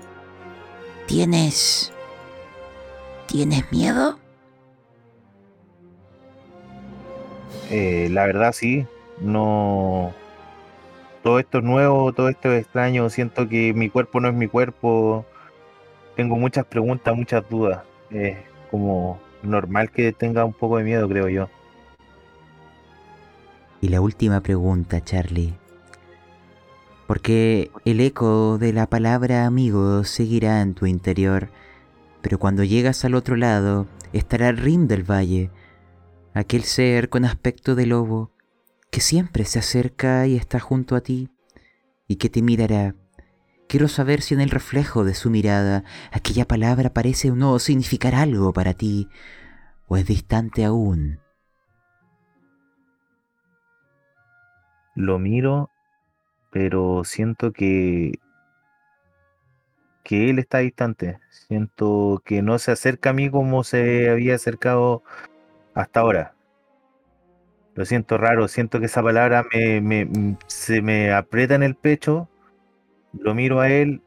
¿Tienes... ¿Tienes miedo? Eh, la verdad sí, no. Todo esto es nuevo, todo esto es extraño. Siento que mi cuerpo no es mi cuerpo. Tengo muchas preguntas, muchas dudas. Es como normal que tenga un poco de miedo, creo yo. Y la última pregunta, Charlie. Porque el eco de la palabra amigo seguirá en tu interior, pero cuando llegas al otro lado estará Rim del Valle, aquel ser con aspecto de lobo que siempre se acerca y está junto a ti y que te mirará. Quiero saber si en el reflejo de su mirada aquella palabra parece o no significar algo para ti, o es distante aún. Lo miro, pero siento que que él está distante. Siento que no se acerca a mí como se había acercado hasta ahora. Lo siento raro, siento que esa palabra me, me- m- se me aprieta en el pecho. Lo miro a él,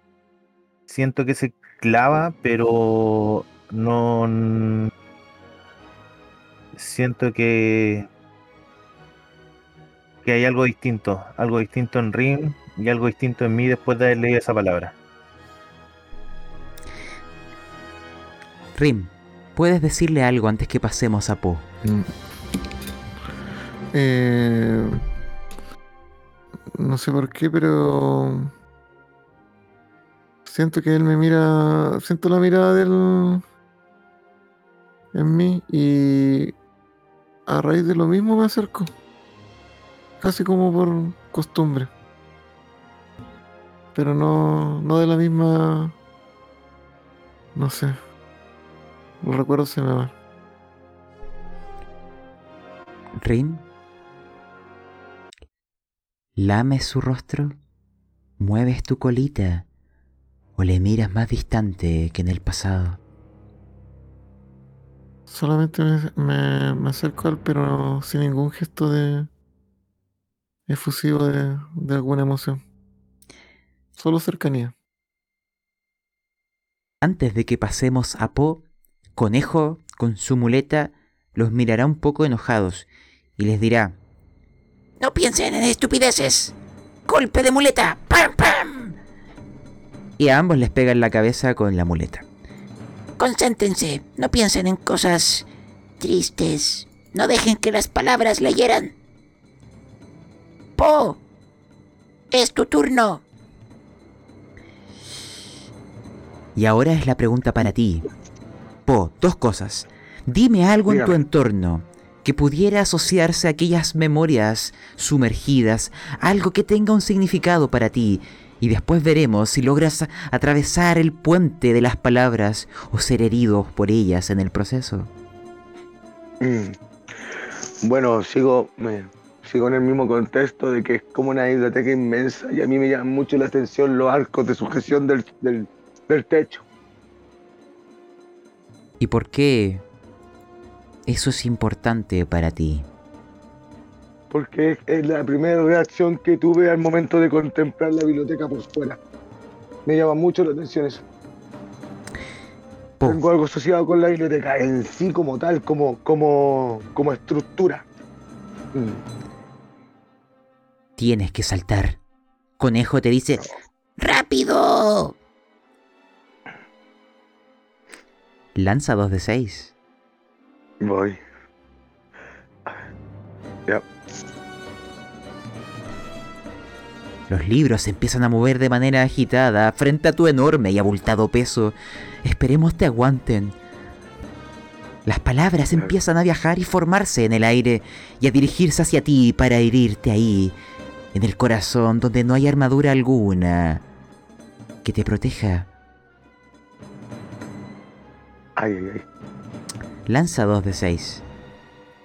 siento que se clava, pero no. Siento que. que hay algo distinto. Algo distinto en Rim y algo distinto en mí después de haber leído esa palabra. Rim, ¿puedes decirle algo antes que pasemos a Po? Mm. Eh, no sé por qué, pero siento que él me mira, siento la mirada de él en mí y a raíz de lo mismo me acerco, casi como por costumbre, pero no, no de la misma, no sé, los recuerdos se me van. Rim, lames su rostro, mueves tu colita o le miras más distante que en el pasado. Solamente me, me- me acerco a él, pero sin ningún gesto de efusivo de, de alguna emoción. Solo cercanía. Antes de que pasemos a Po, Conejo, con su muleta, los mirará un poco enojados y les dirá, No piensen en estupideces. Golpe de muleta. ¡Pam, pam! y a ambos les pega en la cabeza con la muleta. Concéntrense. No piensen en cosas tristes. No dejen que las palabras le hieran. Po. Es tu turno. Y ahora es la pregunta para ti. Po, dos cosas. Dime algo en tu entorno que pudiera asociarse a aquellas memorias sumergidas, algo que tenga un significado para ti, y después veremos si logras atravesar el puente de las palabras o ser herido por ellas en el proceso. Mm. Bueno, sigo, me- sigo en el mismo contexto de que es como una biblioteca inmensa y a mí me llaman mucho la atención los arcos de sujeción del, del, del techo. ¿Y por qué eso es importante para ti? Porque es, la primera reacción que tuve al momento de contemplar la biblioteca por fuera. Me llama mucho la atención eso. Po, Tengo algo asociado con la biblioteca en sí como tal, como, como, como estructura. Mm. tienes que saltar. Conejo te dice, ¡Rápido! lanza dos de seis. Voy. Ya. Los libros se empiezan a mover de manera agitada frente a tu enorme y abultado peso. Esperemos te aguanten. Las palabras empiezan a viajar y formarse en el aire y a dirigirse hacia ti para herirte ahí, en el corazón donde no hay armadura alguna que te proteja. Ay, ay, ay. Lanza dos de seis.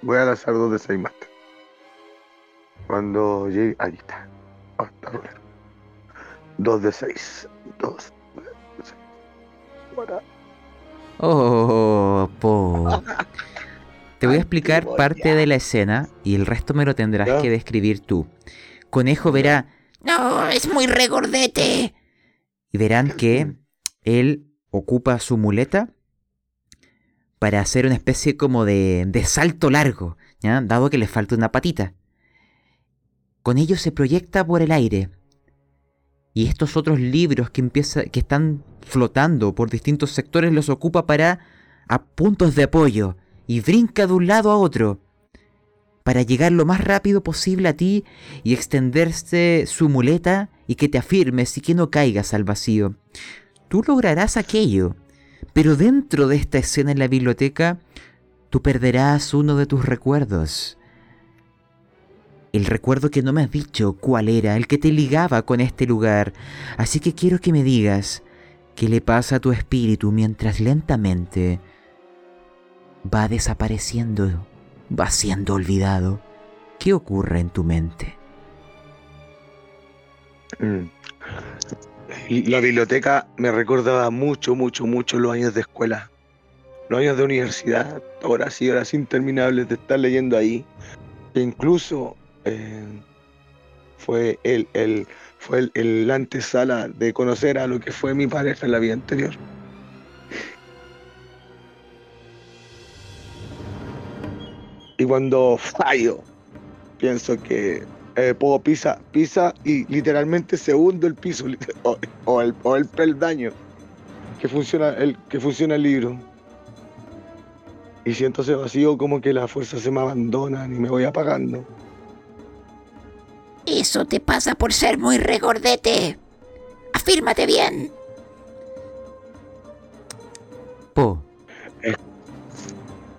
Voy a lanzar dos de seis más. Cuando llegue. Ahí está. Ah, está rolando. Dos de seis. Dos de seis. Para. Oh, po. Te voy a explicar parte de la escena y el resto me lo tendrás Ya. que describir tú. Conejo verá No, es muy regordete. y verán que él ocupa su muleta para hacer una especie como de, de salto largo, dado que le falta una patita. Con ello se proyecta por el aire. Y estos otros libros que, empieza, que están flotando por distintos sectores los ocupa para a puntos de apoyo y brinca de un lado a otro para llegar lo más rápido posible a ti y extenderse su muleta y que te afirmes y que no caigas al vacío. Tú lograrás aquello, pero dentro de esta escena en la biblioteca, tú perderás uno de tus recuerdos. El recuerdo que no me has dicho cuál era, el que te ligaba con este lugar. Así que quiero que me digas qué le pasa a tu espíritu mientras lentamente va desapareciendo, va siendo olvidado. ¿Qué ocurre en tu mente? La biblioteca me recordaba mucho, mucho, mucho los años de escuela. Los años de universidad, horas y horas interminables de estar leyendo ahí. E incluso eh, fue el, el, fue el, el antesala de conocer a lo que fue mi pareja en la vida anterior. Y cuando fallo, pienso que eh, puedo pisa, pisa y literalmente se hunde el piso o, o el, o el peldaño que funciona el, que funciona el libro. Y siento ese vacío como que las fuerzas se me abandonan y me voy apagando. Eso te pasa por ser muy regordete. Afírmate bien. Po. Eh.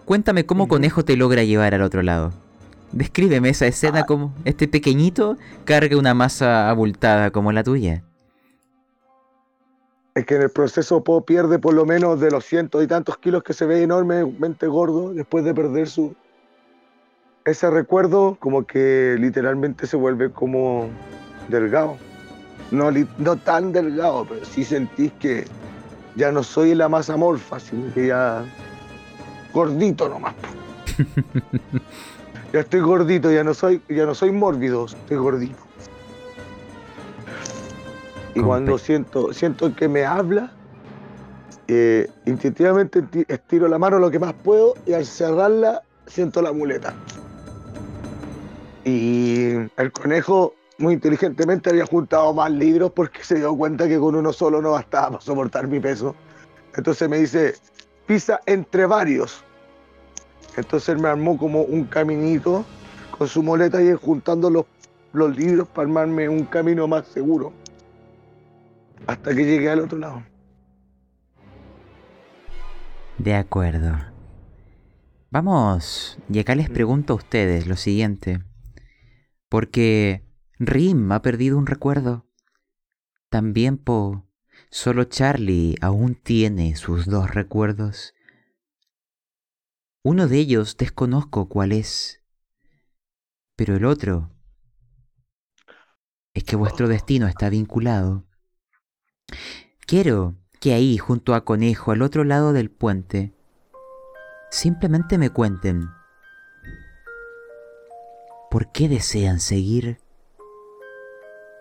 Cuéntame cómo. Conejo te logra llevar al otro lado. Descríbeme esa escena Ah. como este pequeñito carga una masa abultada como la tuya. Es que en el proceso Po pierde por lo menos de los cientos y tantos kilos que se ve enormemente gordo después de perder su... Ese recuerdo como que literalmente se vuelve como delgado. No, li- no tan delgado, pero sí sentís que ya no soy la masa morfa, sino que ya gordito nomás. ya estoy gordito, ya no soy, ya no soy mórbido, estoy gordito. Y cuando siento, siento que me habla, Eh, instintivamente esti- estiro la mano lo que más puedo y al cerrarla siento la muleta. Y el conejo muy inteligentemente había juntado más libros porque se dio cuenta que con uno solo no bastaba para soportar mi peso. Entonces me dice, pisa entre varios. Entonces él me armó como un caminito con su muleta y juntando los, los libros para armarme un camino más seguro. Hasta que llegué al otro lado. De acuerdo. Vamos, y acá les pregunto a ustedes lo siguiente. Porque Rim ha perdido un recuerdo. También Po. Solo Charlie aún tiene sus dos recuerdos. Uno de ellos desconozco cuál es. Pero el otro es que vuestro destino está vinculado. Quiero que ahí, junto a Conejo, al otro lado del puente, simplemente me cuenten por qué desean seguir,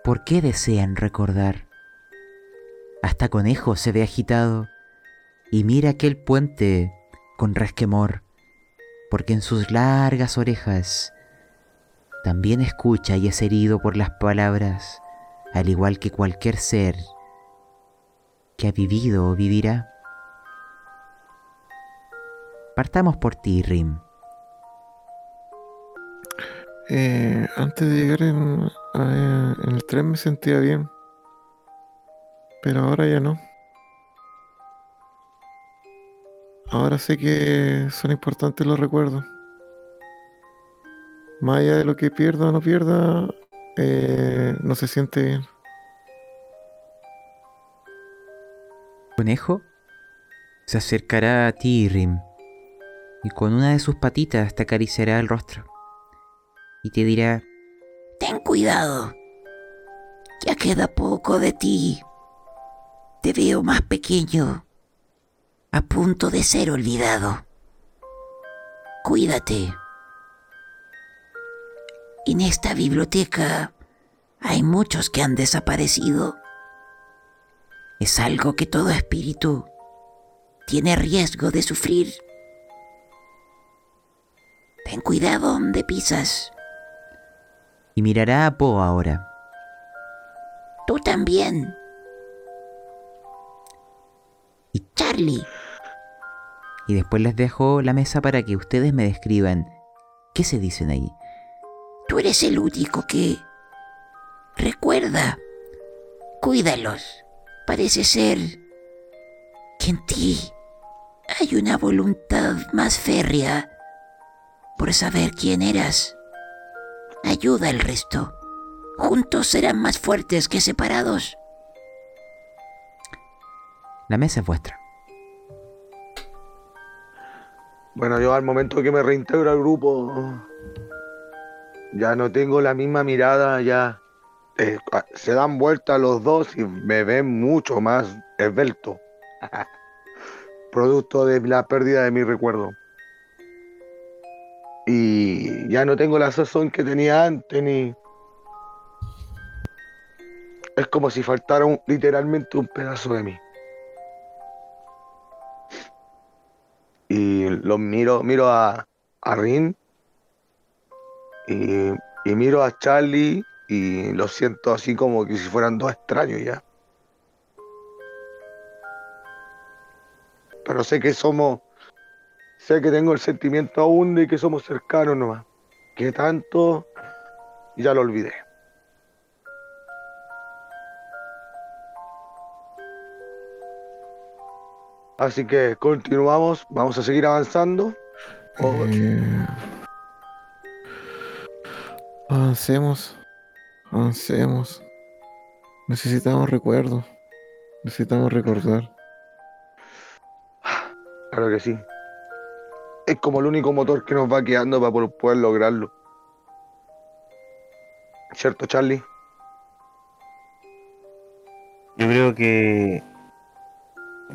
por qué desean recordar. Hasta Conejo se ve agitado y mira aquel puente con resquemor, porque en sus largas orejas también escucha y es herido por las palabras, al igual que cualquier ser que ha vivido o vivirá. Partamos por ti, Rim. Eh, antes de llegar en, en el tren me sentía bien. Pero ahora ya no. Ahora sé que son importantes los recuerdos. Más allá de lo que pierda o no pierda, eh, no se siente bien. Conejo se acercará a ti, Rim, y con una de sus patitas te acariciará el rostro y te dirá, Ten cuidado. Ya queda poco de ti. Te veo más pequeño. A punto de ser olvidado. Cuídate. En esta biblioteca hay muchos que han desaparecido. Es algo que todo espíritu tiene riesgo de sufrir. Ten cuidado donde pisas. y mirará a Po ahora. Tú también. Y Charlie, Y después les dejo la mesa para que ustedes me describan qué se dicen ahí. tú eres el único que... Recuerda, cuídalos. Parece ser que en ti hay una voluntad más férrea por saber quién eras. Ayuda al resto. Juntos serán más fuertes que separados. La mesa es vuestra. Bueno, yo al momento que me reintegro al grupo, ya no tengo la misma mirada, ya eh, a- se dan vueltas los dos y me ven mucho más esbelto. Producto de la pérdida de mi recuerdo. Y ya no tengo la sazón que tenía antes, ni... Es como si faltara un- literalmente un pedazo de mí. Y los miro, miro a, a Rin y, y miro a Charlie y lo siento así como que si fueran dos extraños ya. Pero sé que somos, sé que tengo el sentimiento aún de que somos cercanos nomás. Que tanto, ya lo olvidé. Así que continuamos, vamos a seguir avanzando. Eh, avancemos. Avancemos. Necesitamos recuerdos. Necesitamos recordar. Claro que sí. Es como el único motor que nos va quedando para po- poder lograrlo. ¿Cierto, Charlie? Yo creo que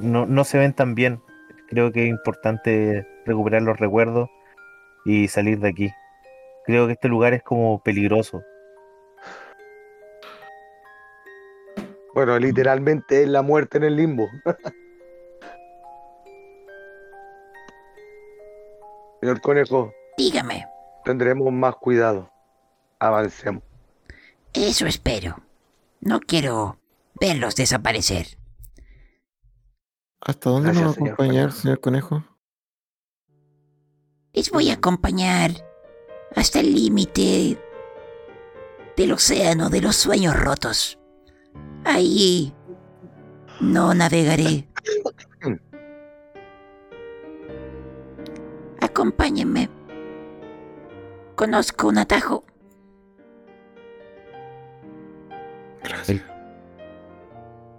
no, no se ven tan bien. Creo que es importante recuperar los recuerdos y salir de aquí. Creo que este lugar es como peligroso. Bueno, mm. literalmente es la muerte en el limbo. Señor conejo. Dígame. Tendremos más cuidado. Avancemos. Eso espero. No quiero verlos desaparecer. ¿Hasta dónde nos va a Gracias, señor acompañar, conejo. señor conejo? Les voy a acompañar hasta el límite del océano de los sueños rotos. Ahí no navegaré. Acompáñenme. Conozco un atajo. Gracias.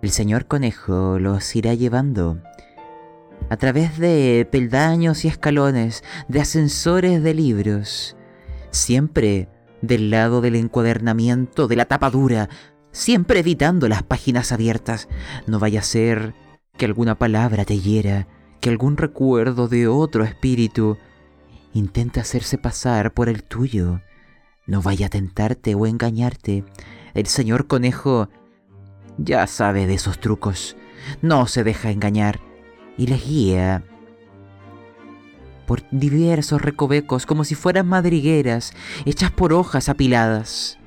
El señor conejo los irá llevando a través de peldaños y escalones, de ascensores de libros, siempre del lado del encuadernamiento, de la tapa dura, siempre evitando las páginas abiertas. No vaya a ser que alguna palabra te hiera, que algún recuerdo de otro espíritu intente hacerse pasar por el tuyo. No vaya a tentarte o engañarte. El señor conejo ya sabe de esos trucos. No se deja engañar y les guía por diversos recovecos como si fueran madrigueras hechas por hojas apiladas.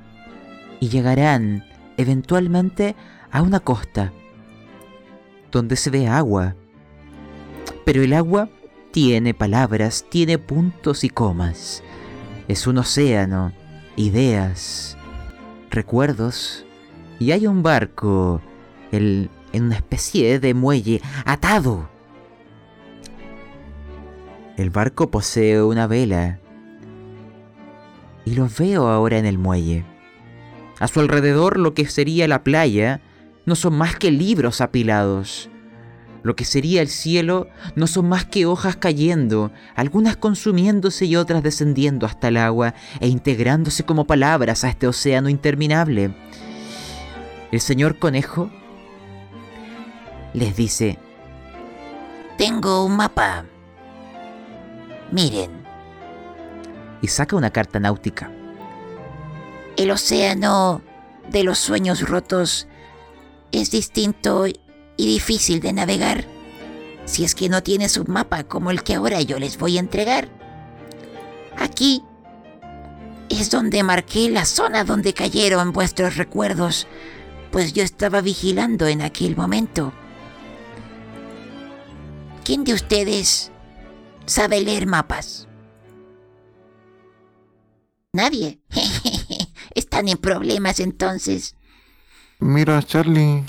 Y llegarán eventualmente a una costa donde se ve agua. Pero el agua tiene palabras, tiene puntos y comas. Es un océano, ideas, recuerdos. Y hay un barco el- en una especie de muelle atado. El barco posee una vela. Y los veo ahora en el muelle. A su alrededor lo que sería la playa no son más que libros apilados. Lo que sería el cielo no son más que hojas cayendo, algunas consumiéndose y otras descendiendo hasta el agua e integrándose como palabras a este océano interminable. El señor conejo les dice, Tengo un mapa. Miren, y saca una carta náutica. el océano de los sueños rotos es distinto y difícil de navegar si es que no tienes un mapa como el que ahora yo les voy a entregar. Aquí es donde marqué la zona donde cayeron vuestros recuerdos, pues yo estaba vigilando en aquel momento. ¿Quién de ustedes sabe leer mapas? Nadie. Están en problemas entonces. Mira, Charlie.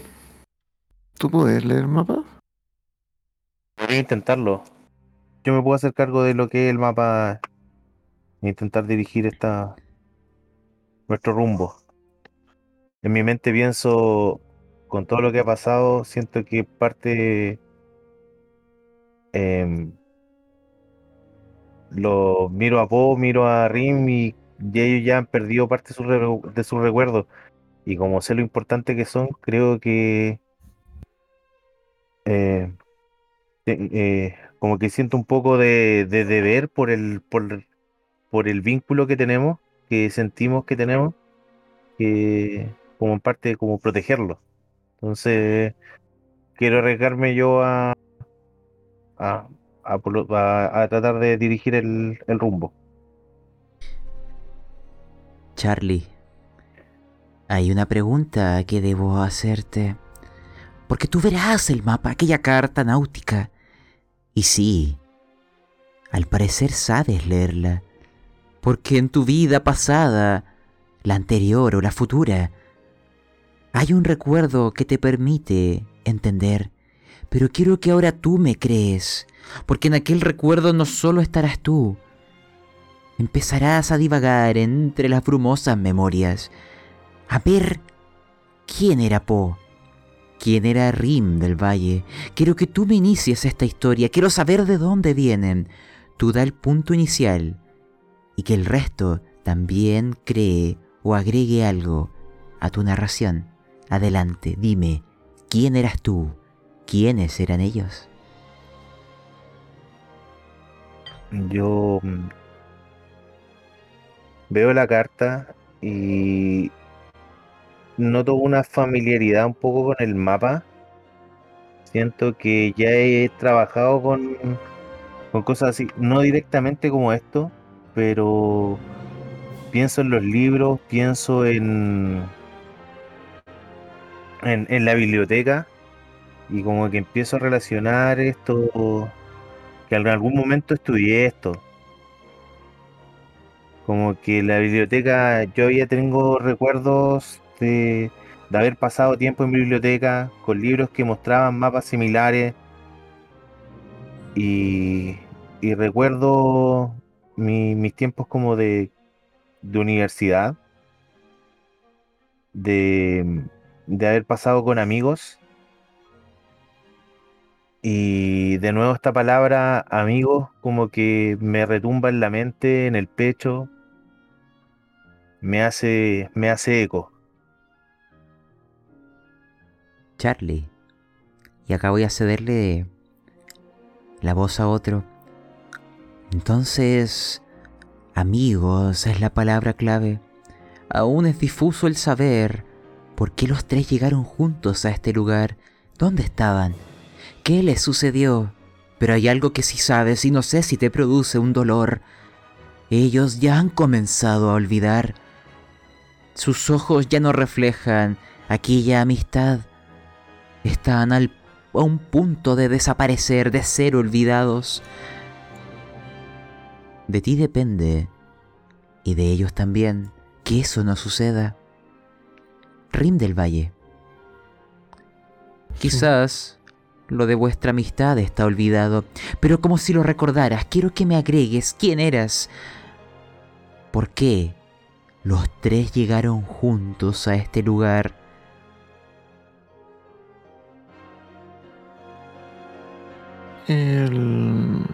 ¿Tú puedes leer el mapa? Voy a intentarlo. Yo me puedo hacer cargo de lo que es el mapa e intentar dirigir esta nuestro rumbo. En mi mente pienso, con todo lo que ha pasado, siento que parte em, lo miro a Po, miro a Rim y, ellos ya han perdido parte de su, re- de su recuerdo. Y como sé lo importante que son, creo que eh, eh, como que siento un poco de, de deber por el, por, por el vínculo que tenemos, que sentimos que tenemos, que como en parte como protegerlo. Entonces, quiero arriesgarme yo a, a, a, a- a tratar de dirigir el, el rumbo. Charlie, hay una pregunta que debo hacerte. Porque tú verás el mapa, aquella carta náutica. Y sí, al parecer sabes leerla. Porque en tu vida pasada, la anterior o la futura, hay un recuerdo que te permite entender. Pero quiero que ahora tú me crees. Porque en aquel recuerdo no solo estarás tú, empezarás a divagar entre las brumosas memorias, a ver quién era Po, quién era Rim del Valle. Quiero que tú me inicies esta historia, quiero saber de dónde vienen. Tú da el punto inicial y que el resto también cree o agregue algo a tu narración. Adelante, dime, ¿quién eras tú? ¿Quiénes eran ellos? Yo mm, veo la carta y noto una familiaridad un poco con el mapa. Siento que ya he trabajado con, con cosas así, no directamente como esto, pero pienso en los libros, pienso en, en, la biblioteca y como que empiezo a relacionar esto, que en algún momento estudié esto. Como que la biblioteca, yo ya tengo recuerdos de, de haber pasado tiempo en biblioteca con libros que mostraban mapas similares y, y recuerdo mi- mis tiempos como de, de universidad, de, de haber pasado con amigos y de nuevo esta palabra amigos como que me retumba en la mente, en el pecho, me hace, me hace eco. Charlie. Y acá voy a cederle la voz a otro. Entonces, amigos es la palabra clave. Aún es difuso el saber por qué los tres llegaron juntos a este lugar. ¿Dónde estaban? ¿Qué les sucedió? Pero hay algo que sí sabes y no sé si te produce un dolor. Ellos ya han comenzado a olvidar. Sus ojos ya no reflejan aquella amistad. Están a un punto de desaparecer, de ser olvidados. De ti depende, y de ellos también, que eso no suceda. Rim del Valle. Quizás lo de vuestra amistad está olvidado, pero como si lo recordaras, quiero que me agregues quién eras. ¿Por qué los tres llegaron juntos a este lugar? El...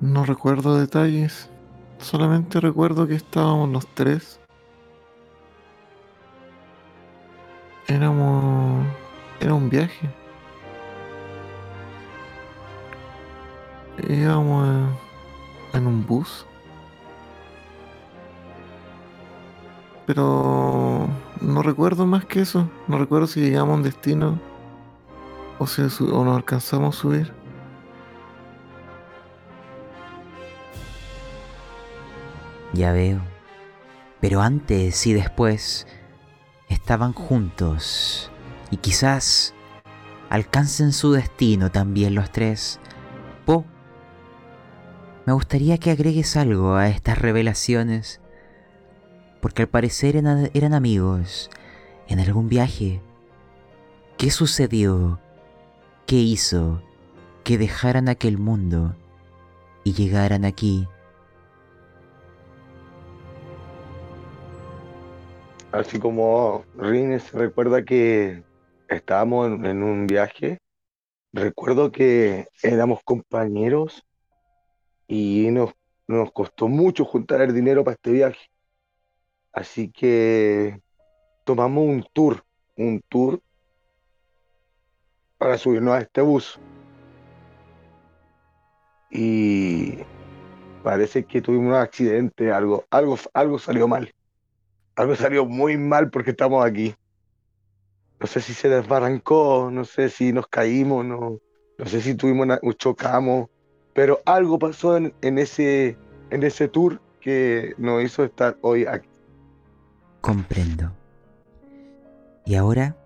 No recuerdo detalles. Solamente recuerdo que estábamos los tres. Viaje. Íbamos en- un bus. Pero no recuerdo más que eso. No recuerdo si llegamos a un destino o, si o nos alcanzamos a subir. Ya veo. Pero antes y después estaban juntos. Y quizás alcancen su destino también los tres. Po, me gustaría que agregues algo a estas revelaciones. Porque al parecer eran, amigos en algún viaje. ¿Qué sucedió? ¿Qué hizo que dejaran aquel mundo y llegaran aquí? Así como Rines recuerda que estábamos en, un viaje, recuerdo que éramos compañeros y nos, nos costó mucho juntar el dinero para este viaje. Así que tomamos un tour, un tour para subirnos a este bus. Y parece que tuvimos un accidente, algo, algo, algo salió mal. Algo salió muy mal porque estamos aquí. No sé si se desbarrancó, no sé si nos caímos, no, no sé si tuvimos una- chocamos, pero algo pasó en, en ese, en ese tour que nos hizo estar hoy aquí. Comprendo. Y ahora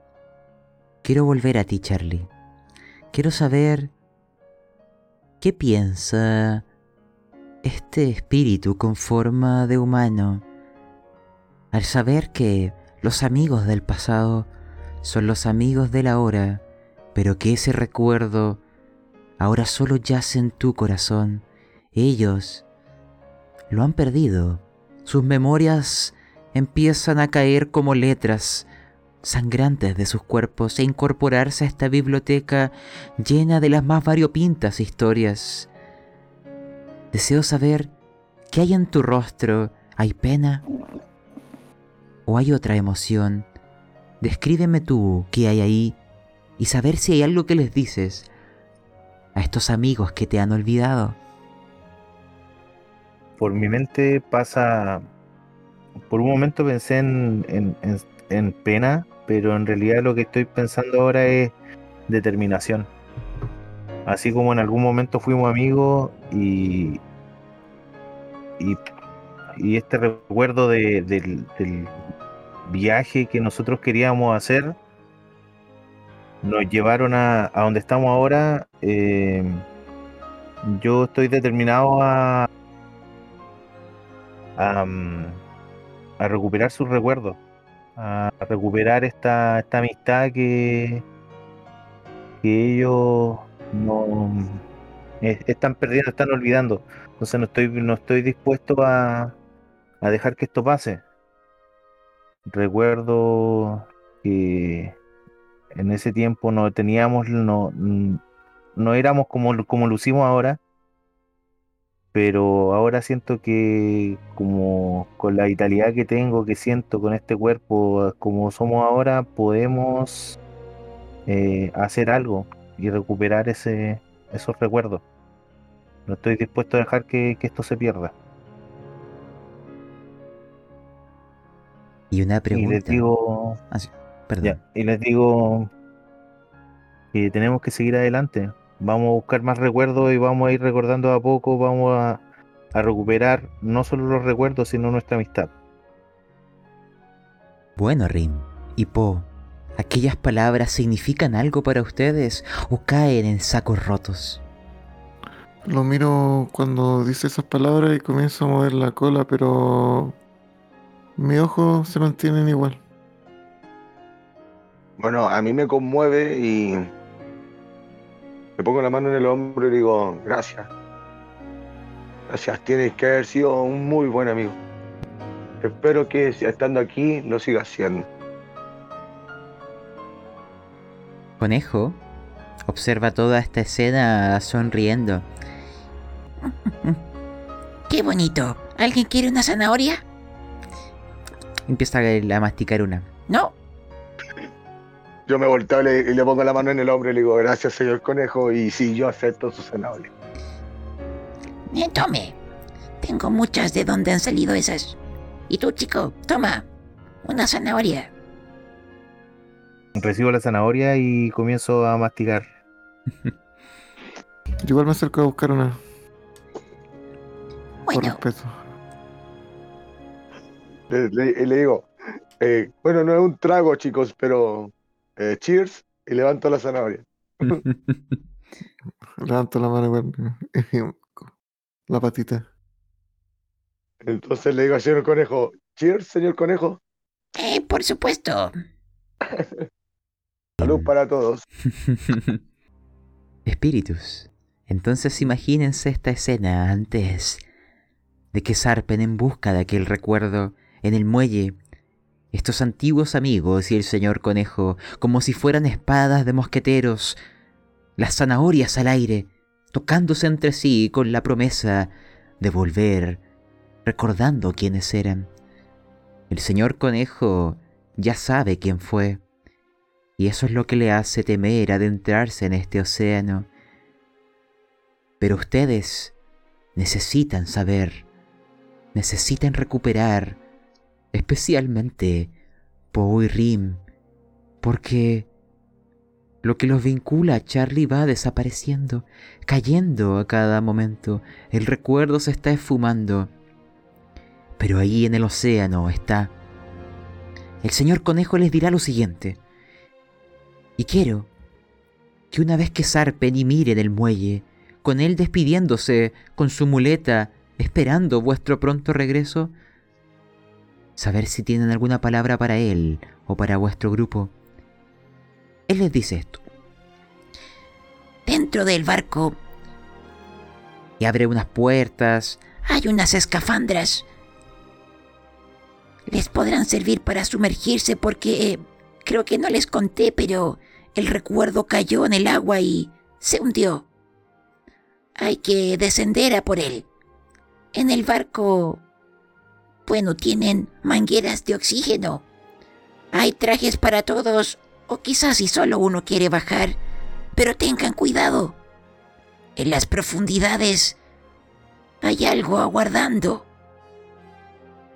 quiero volver a ti, Charlie. Quiero saber qué piensa este espíritu con forma de humano al saber que los amigos del pasado son los amigos del ahora, pero que ese recuerdo ahora solo yace en tu corazón. Ellos lo han perdido. Sus memorias empiezan a caer como letras sangrantes de sus cuerpos e incorporarse a esta biblioteca llena de las más variopintas historias. Deseo saber qué hay en tu rostro. ¿Hay pena? ¿O hay otra emoción? Descríbeme tú qué hay ahí y saber si hay algo que les dices a estos amigos que te han olvidado. Por mi mente pasa. Por un momento pensé en, en- en- en pena, pero en realidad lo que estoy pensando ahora es determinación. así como en algún momento fuimos amigos y, y, y este recuerdo de- del, del viaje que nosotros queríamos hacer nos llevaron a, a donde estamos ahora. eh, yo estoy determinado a, a, mm, a recuperar sus recuerdos, a recuperar esta, esta amistad que, que ellos no están perdiendo, están olvidando. Entonces no estoy, no estoy dispuesto a, a dejar que esto pase. Recuerdo que en ese tiempo no teníamos, no, no éramos como, como lucimos ahora, pero ahora siento que como con la vitalidad que tengo, que siento con este cuerpo, como somos ahora, podemos eh, hacer algo y recuperar ese, esos recuerdos. No estoy dispuesto a dejar que, que esto se pierda. Y una Y pregunta. les digo, Ah, sí, perdón. Ya, y les digo que tenemos que seguir adelante. Vamos a buscar más recuerdos y vamos a ir recordando a poco, vamos a, a recuperar no solo los recuerdos, sino nuestra amistad. Bueno, Rim y Po, ¿aquellas palabras significan algo para ustedes o caen en sacos rotos? Lo miro cuando dice esas palabras y comienzo a mover la cola, pero mis ojos se mantienen igual. Bueno, a mí me conmueve y me pongo la mano en el hombro y digo, gracias. Gracias, tienes que haber sido un muy buen amigo. Espero que si estando aquí lo sigas siendo. Conejo observa toda esta escena sonriendo. ¡Qué bonito! ¿Alguien quiere una zanahoria? Empieza a a masticar una. No. Yo me volteo y le, y le pongo la mano en el hombro y le digo, gracias señor conejo, y sí, yo acepto su zanahoria. Eh, tome. Tengo muchas de donde han salido esas. Y tú, chico, toma. Una zanahoria. Recibo la zanahoria y comienzo a masticar. Yo igual me acerco a buscar una, por Bueno, respeto. Le, le- y le digo, eh, bueno, no es un trago chicos, pero eh, cheers, y levanto la zanahoria. Levanto la mano igual. La patita. Entonces le digo al señor conejo, cheers, señor conejo, eh, por supuesto. salud para todos. Espíritus. Entonces imagínense esta escena antes de que zarpen en busca de aquel recuerdo en el muelle. Estos antiguos amigos y el señor conejo, como si fueran espadas de mosqueteros, las zanahorias al aire, tocándose entre sí con la promesa de volver, recordando quiénes eran. El señor conejo ya sabe quién fue, y eso es lo que le hace temer adentrarse en este océano. Pero ustedes necesitan saber, necesitan recuperar, especialmente Poe y Rim, porque lo que los vincula a Charlie va desapareciendo, cayendo a cada momento, el recuerdo se está esfumando. Pero ahí en el océano está. El señor conejo les dirá lo siguiente. Y quiero que una vez que zarpen y miren el muelle, con él despidiéndose con su muleta, esperando vuestro pronto regreso, saber si tienen alguna palabra para él o para vuestro grupo. Él les dice esto, Dentro del barco y abre unas puertas, hay unas escafandras. Les podrán servir para sumergirse porque eh, creo que no les conté, pero el recuerdo cayó en el agua y se hundió. Hay que descender a por él. En el barco, bueno, tienen mangueras de oxígeno. Hay trajes para todos, o quizás si solo uno quiere bajar, pero tengan cuidado. En las profundidades hay algo aguardando.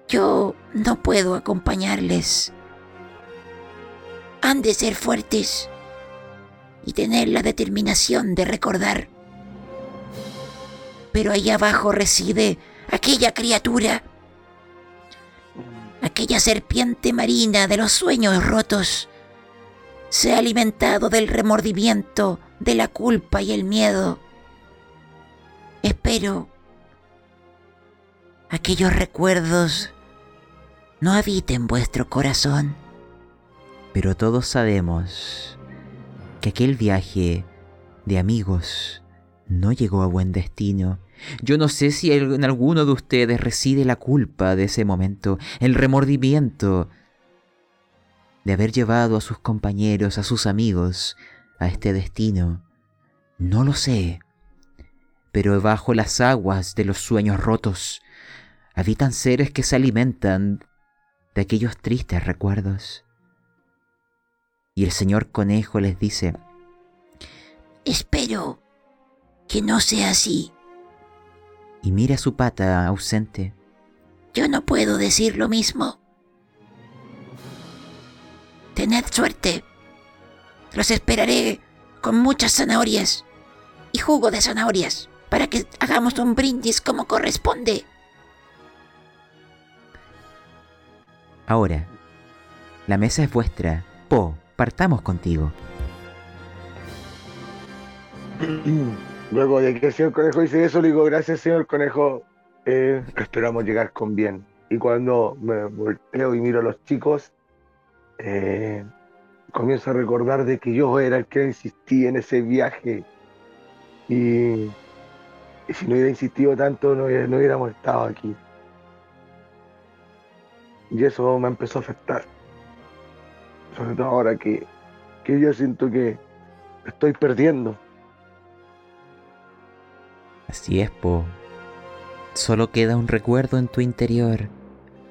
Yo no puedo acompañarles. Han de ser fuertes. y tener la determinación de recordar. Pero ahí abajo reside aquella criatura, aquella serpiente marina de los sueños rotos. Se ha alimentado del remordimiento, de la culpa y el miedo. Espero aquellos recuerdos no habiten vuestro corazón. Pero todos sabemos que aquel viaje de amigos no llegó a buen destino. Yo no sé si en alguno de ustedes reside la culpa de ese momento, el remordimiento de haber llevado a sus compañeros, a sus amigos, a este destino. No lo sé. Pero bajo las aguas de los sueños rotos habitan seres que se alimentan de aquellos tristes recuerdos. Y el señor conejo les dice, Espero que no sea así. Y mira su pata ausente. Yo no puedo decir lo mismo. Tened suerte. Los esperaré con muchas zanahorias y jugo de zanahorias para que hagamos un brindis como corresponde. Ahora, la mesa es vuestra. Po, partamos contigo. Luego de que el señor conejo dice eso, le digo, gracias señor conejo, eh, esperamos llegar con bien. Y cuando me volteo y miro a los chicos, eh, comienzo a recordar de que yo era el que insistí en ese viaje. Y, y si no hubiera insistido tanto, no, no hubiéramos estado aquí. Y eso me empezó a afectar. Sobre todo ahora que, que yo siento que estoy perdiendo. Así es, Po. Solo queda un recuerdo en tu interior.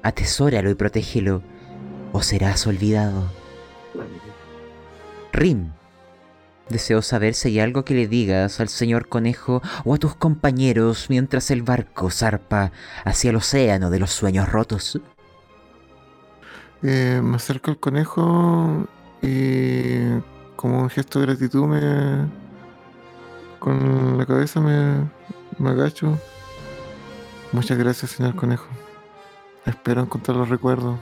Atesóralo y protégelo, o serás olvidado. Rim, deseo saber si hay algo que le digas al señor conejo o a tus compañeros mientras el barco zarpa hacia el océano de los sueños rotos. Eh, me acerco al conejo y como un gesto de gratitud me con la cabeza me, me agacho. Muchas gracias, señor conejo. Espero encontrar los recuerdos.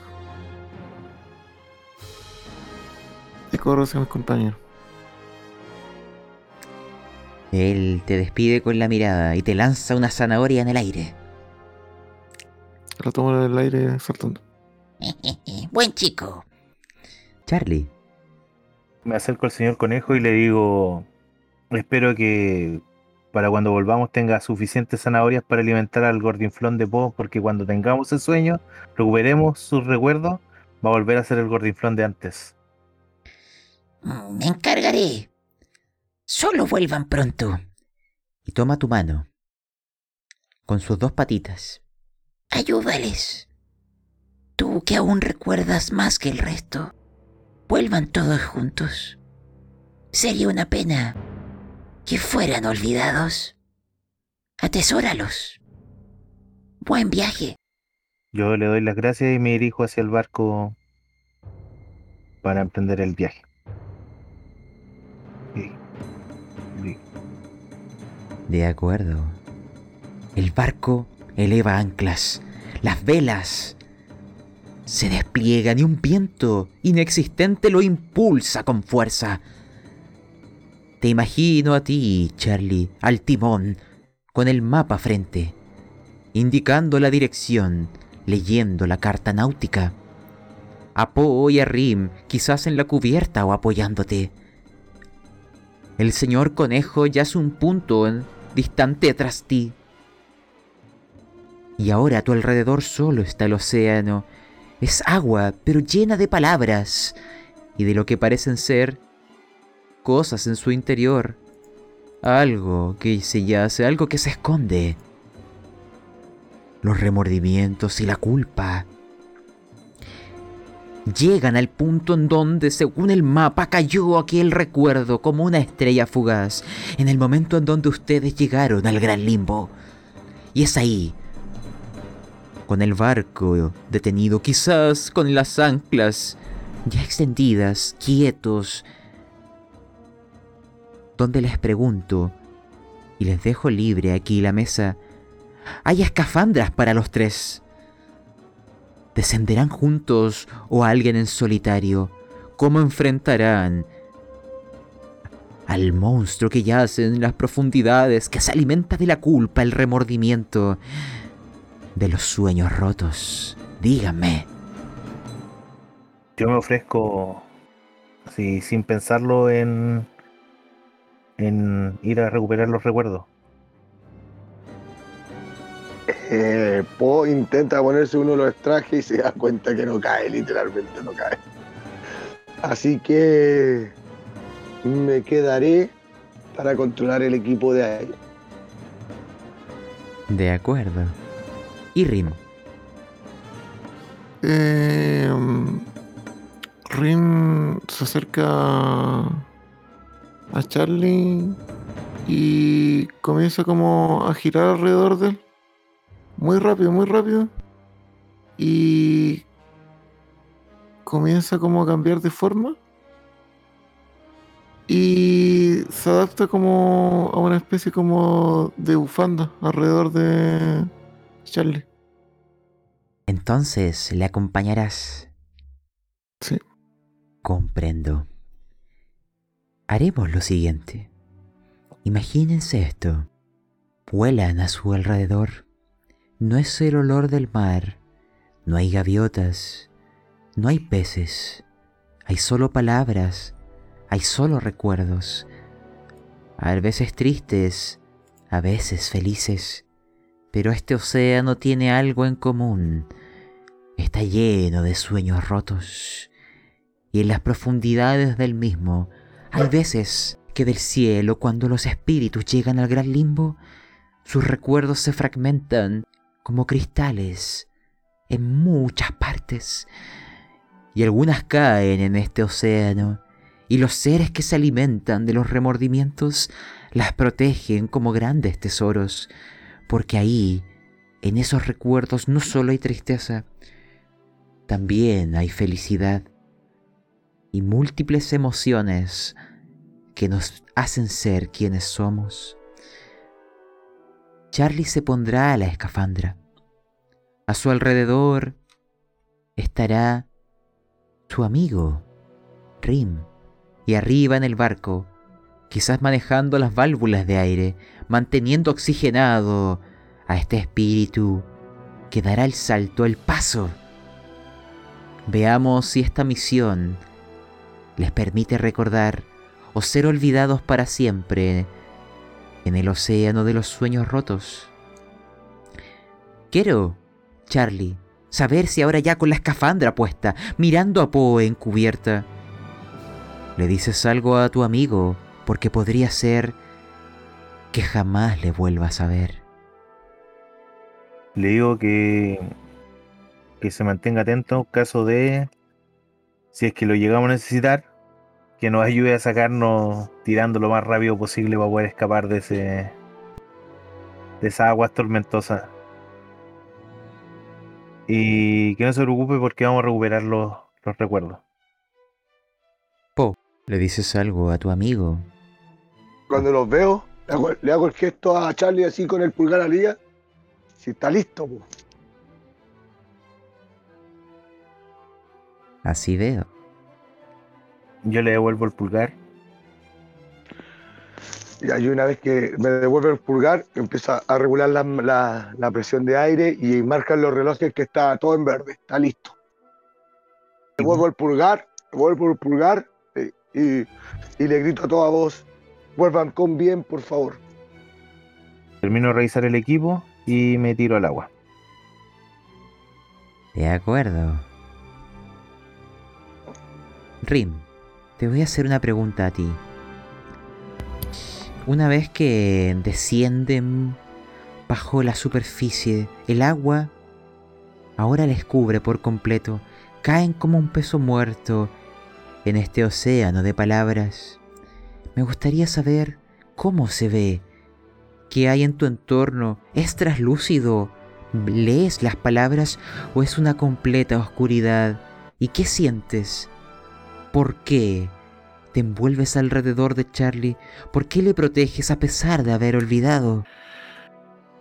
Y corro hacia mis compañeros. Él te despide con la mirada y te lanza una zanahoria en el aire. La tomo del aire saltando. Buen chico. Charlie, Me acerco al señor conejo y le digo, espero que para cuando volvamos tenga suficientes zanahorias para alimentar al gordinflón de Po, porque cuando tengamos el sueño, recuperemos sus recuerdos, va a volver a ser el gordinflón de antes. Mm, Me encargaré. Solo vuelvan pronto. y toma tu mano con sus dos patitas. Ayúdales. Tú que aún recuerdas más que el resto. Vuelvan todos juntos. Sería una pena que fueran olvidados. Atesóralos. Buen viaje. Yo le doy las gracias y me dirijo hacia el barco para emprender el viaje. Y- De acuerdo. El barco eleva anclas. Las velas se despliegan y un viento inexistente lo impulsa con fuerza. Te imagino a ti, Charlie, al timón, con el mapa frente, indicando la dirección, leyendo la carta náutica. A Poe y a Rim, quizás en la cubierta o apoyándote. El señor conejo yace un punto distante tras ti. Y ahora a tu alrededor solo está el océano. Es agua, pero llena de palabras y de lo que parecen ser cosas en su interior. Algo que se yace, algo que se esconde. Los remordimientos y la culpa llegan al punto en donde, según el mapa, cayó aquel recuerdo como una estrella fugaz, en el momento en donde ustedes llegaron al gran limbo. Y es ahí, con el barco detenido, quizás con las anclas ya extendidas, quietos, donde les pregunto, y les dejo libre aquí la mesa, hay escafandras para los tres. ¿Descenderán juntos o alguien en solitario? ¿Cómo enfrentarán al monstruo que yace en las profundidades, que se alimenta de la culpa, el remordimiento, de los sueños rotos? Díganme. Yo me ofrezco, así, sin pensarlo, en, en ir a recuperar los recuerdos. Eh, Po intenta ponerse uno de los trajes y se da cuenta que no cae, literalmente no cae. Así que me quedaré para controlar el equipo de aire. De acuerdo. Y Rim. Eh, Rin se acerca a Charlie y comienza como a girar alrededor de él. Muy rápido, muy rápido. Y comienza como a cambiar de forma. Y se adapta como a una especie como de bufanda alrededor de Charlie. Entonces le acompañarás. Sí. Comprendo. Haremos lo siguiente. Imagínense esto. Vuelan a su alrededor. No es el olor del mar. No hay gaviotas. No hay peces. Hay solo palabras. Hay solo recuerdos. A veces tristes, a veces felices. Pero este océano tiene algo en común. Está lleno de sueños rotos. Y en las profundidades del mismo hay veces que del cielo, cuando los espíritus llegan al gran limbo, sus recuerdos se fragmentan como cristales en muchas partes. Y algunas caen en este océano, y los seres que se alimentan de los remordimientos las protegen como grandes tesoros, porque ahí, en esos recuerdos, no solo hay tristeza, también hay felicidad y múltiples emociones que nos hacen ser quienes somos. Charlie se pondrá a la escafandra. A su alrededor estará su amigo, Rim, y arriba en el barco, quizás manejando las válvulas de aire, manteniendo oxigenado a este espíritu que dará el salto, el paso. Veamos si esta misión les permite recordar o ser olvidados para siempre en el océano de los sueños rotos. Quiero, Charlie, saber si ahora ya con la escafandra puesta, mirando a Poe encubierta, le dices algo a tu amigo, porque podría ser que jamás le vuelvas a ver. Le digo que, que se mantenga atento en caso de, si es que lo llegamos a necesitar, que nos ayude a sacarnos tirando lo más rápido posible para poder escapar de ese de esas aguas tormentosas. Y que no se preocupe porque vamos a recuperar los, los recuerdos. Po, ¿le dices algo a tu amigo? Cuando los veo, le hago, le hago el gesto a Charlie así con el pulgar arriba. Si está listo, po. Así veo. Yo le devuelvo el pulgar. Y ahí una vez que me devuelve el pulgar, empieza a regular la, la- la presión de aire y marcan los relojes que está todo en verde, está listo. Devuelvo el pulgar, devuelvo el pulgar eh, y, y le grito a toda voz, vuelvan con bien, por favor. Termino de revisar el equipo y me tiro al agua. De acuerdo. Rim, te voy a hacer una pregunta a ti. Una vez que descienden bajo la superficie, el agua ahora les cubre por completo. Caen como un peso muerto en este océano de palabras. Me gustaría saber cómo se ve, qué hay en tu entorno. ¿Es traslúcido? ¿Lees las palabras o es una completa oscuridad? ¿Y qué sientes? ¿Por qué? Te envuelves alrededor de Charlie. ¿Por qué le proteges a pesar de haber olvidado?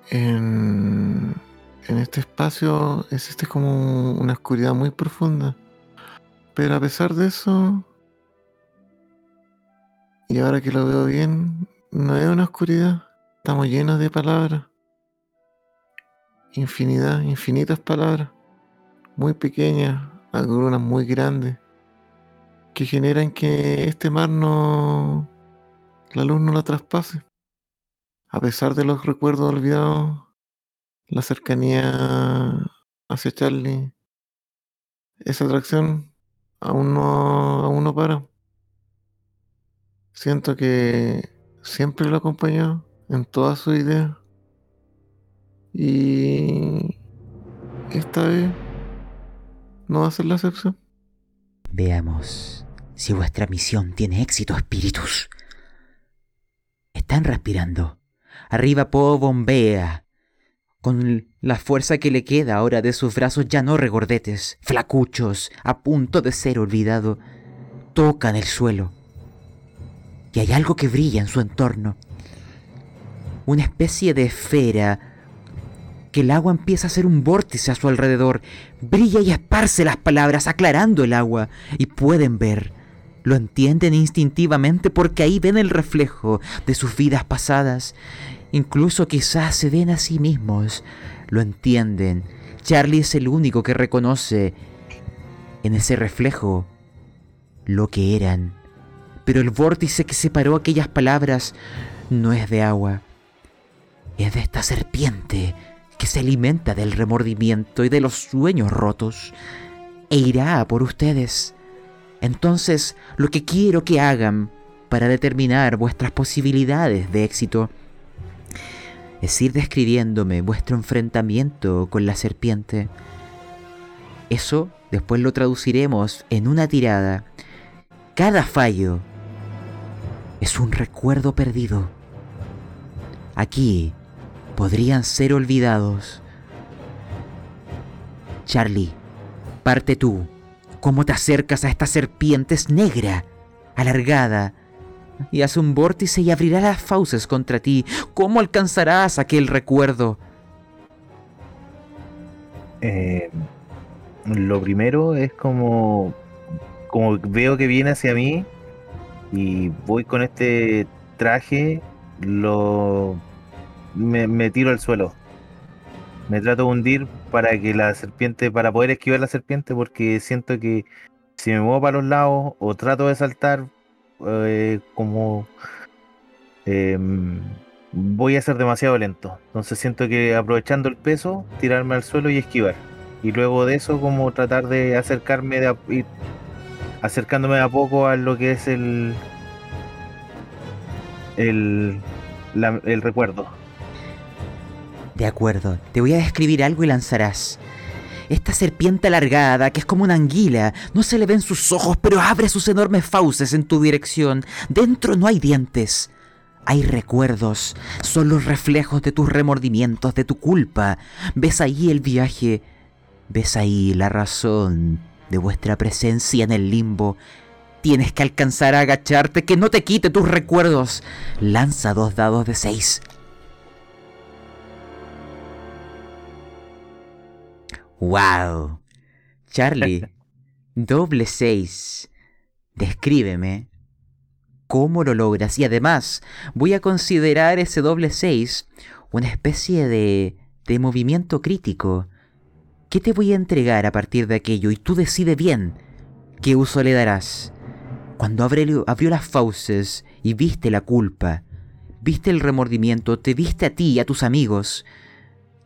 En, este espacio existe como una oscuridad muy profunda. Pero a pesar de eso, y ahora que lo veo bien, no es una oscuridad. Estamos llenos de palabras. Infinidad, infinitas palabras. Muy pequeñas, algunas muy grandes. Que generan que este mar no... La luz no la traspase. A pesar de los recuerdos olvidados, la cercanía hacia Charlie, esa atracción aún no, aún no para. Siento que siempre lo acompañó en todas sus ideas. Y esta vez no va a ser la excepción. Veamos si vuestra misión tiene éxito, espíritus. Están respirando. Arriba Po bombea. Con la fuerza que le queda ahora de sus brazos ya no regordetes, flacuchos, a punto de ser olvidado, tocan el suelo. Y hay algo que brilla en su entorno. Una especie de esfera que el agua empieza a hacer un vórtice a su alrededor. Brilla y esparce las palabras, aclarando el agua. Y pueden ver, lo entienden instintivamente porque ahí ven el reflejo de sus vidas pasadas. Incluso quizás se ven a sí mismos. Lo entienden. Charlie es el único que reconoce en ese reflejo lo que eran. Pero el vórtice que separó aquellas palabras no es de agua. Es de esta serpiente que se alimenta del remordimiento y de los sueños rotos e irá por ustedes. Entonces, lo que quiero que hagan para determinar vuestras posibilidades de éxito es ir describiéndome vuestro enfrentamiento con la serpiente. Eso después lo traduciremos en una tirada. Cada fallo es un recuerdo perdido. Aquí podrían ser olvidados. Charlie, parte tú. ¿Cómo te acercas a esta serpiente? Es negra, alargada, y hace un vórtice y abrirá las fauces contra ti. ¿Cómo alcanzarás aquel recuerdo? Eh, lo primero es como, como veo que viene hacia mí y voy con este traje, lo me, me tiro al suelo. Me trato de hundir para que la serpiente, para poder esquivar la serpiente, porque siento que si me muevo para los lados o trato de saltar, eh, como em, voy a ser demasiado lento. Entonces siento que aprovechando el peso, tirarme al suelo y esquivar. Y luego de eso, como tratar de acercarme, de a- ir acercándome de a poco a lo que es el el, el recuerdo. De acuerdo, te voy a describir algo y lanzarás. Esta serpiente alargada, que es como una anguila, no se le ven sus ojos, pero abre sus enormes fauces en tu dirección. Dentro no hay dientes. Hay recuerdos, son los reflejos de tus remordimientos, de tu culpa. Ves ahí el viaje, ves ahí la razón de vuestra presencia en el limbo. Tienes que alcanzar a agacharte, que no te quite tus recuerdos. Lanza dos dados de seis. ¡Wow! Charlie, doble 6. Descríbeme cómo lo logras. Y además, voy a considerar ese doble 6 una especie de, de movimiento crítico. ¿Qué te voy a entregar a partir de aquello? Y tú decide bien qué uso le darás. Cuando abre- abrió las fauces y viste la culpa, viste el remordimiento, te viste a ti y a tus amigos,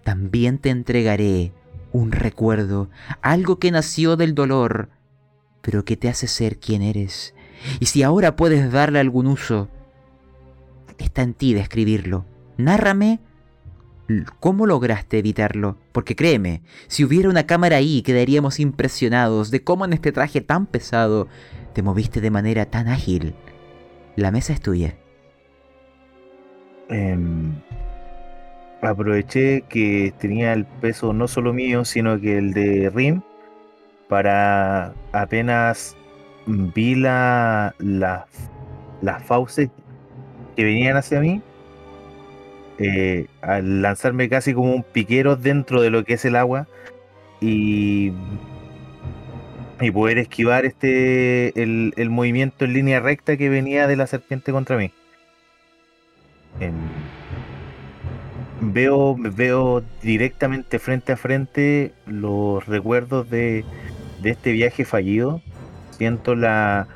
también te entregaré un recuerdo, algo que nació del dolor, pero que te hace ser quien eres. Y si ahora puedes darle algún uso, está en ti describirlo. Nárrame cómo lograste evitarlo, porque créeme, si hubiera una cámara ahí quedaríamos impresionados de cómo en este traje tan pesado te moviste de manera tan ágil. La mesa es tuya. Em, aproveché que tenía el peso no solo mío, sino que el de Rim, para apenas vi la, la- las fauces que venían hacia mí eh, al lanzarme casi como un piquero dentro de lo que es el agua y, y poder esquivar este el, movimiento en línea recta que venía de la serpiente contra mí. Veo, veo directamente frente a frente los recuerdos de, de este viaje fallido. Siento la,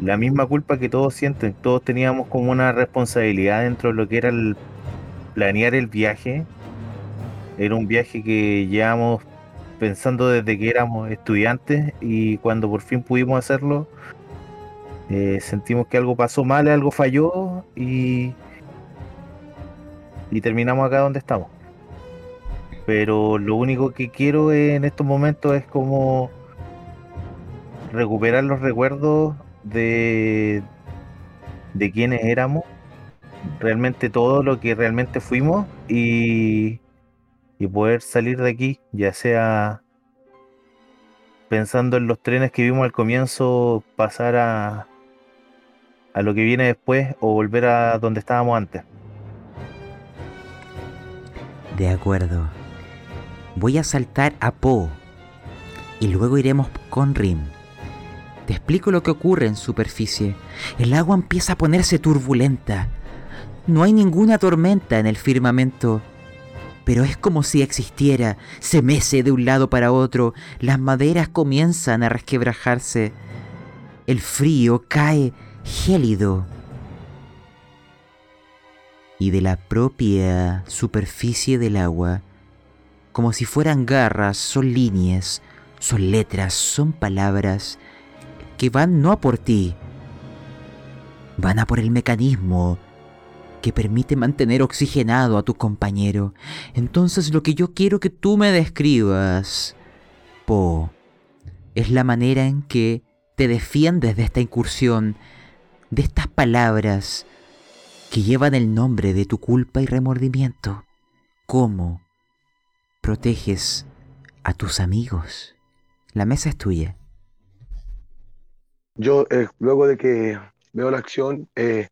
la misma culpa que todos sienten. Todos teníamos como una responsabilidad dentro de lo que era planear el viaje. Era un viaje que llevamos pensando desde que éramos estudiantes y cuando por fin pudimos hacerlo, eh, sentimos que algo pasó mal, algo falló y, y terminamos acá donde estamos. Pero lo único que quiero en estos momentos es como recuperar los recuerdos de, de quienes éramos, realmente todo lo que realmente fuimos y, y poder salir de aquí, ya sea pensando en los trenes que vimos al comienzo, pasar a, a lo que viene después o volver a donde estábamos antes. De acuerdo. Voy a saltar a Po. Y luego iremos con Rim. Te explico lo que ocurre en superficie. El agua empieza a ponerse turbulenta. No hay ninguna tormenta en el firmamento. Pero es como si existiera. Se mece de un lado para otro. Las maderas comienzan a resquebrajarse. El frío cae gélido. Y de la propia superficie del agua, como si fueran garras, son líneas, son letras, son palabras que van no a por ti, van a por el mecanismo que permite mantener oxigenado a tu compañero. Entonces lo que yo quiero que tú me describas, Po, es la manera en que te defiendes de esta incursión, de estas palabras que llevan el nombre de tu culpa y remordimiento. ¿Cómo proteges a tus amigos? La mesa es tuya. Yo, eh, luego de que veo la acción, eh,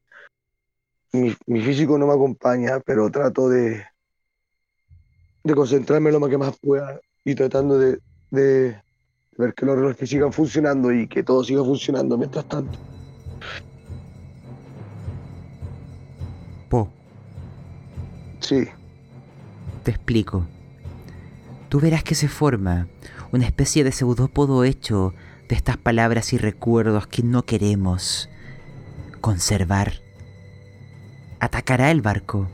mi, físico no me acompaña, pero trato de, de concentrarme lo más que más pueda y tratando de, de ver que los relojes sigan funcionando y que todo siga funcionando mientras tanto. Sí, te explico. Tú verás que se forma una especie de pseudópodo hecho de estas palabras y recuerdos que no queremos conservar. Atacará el barco.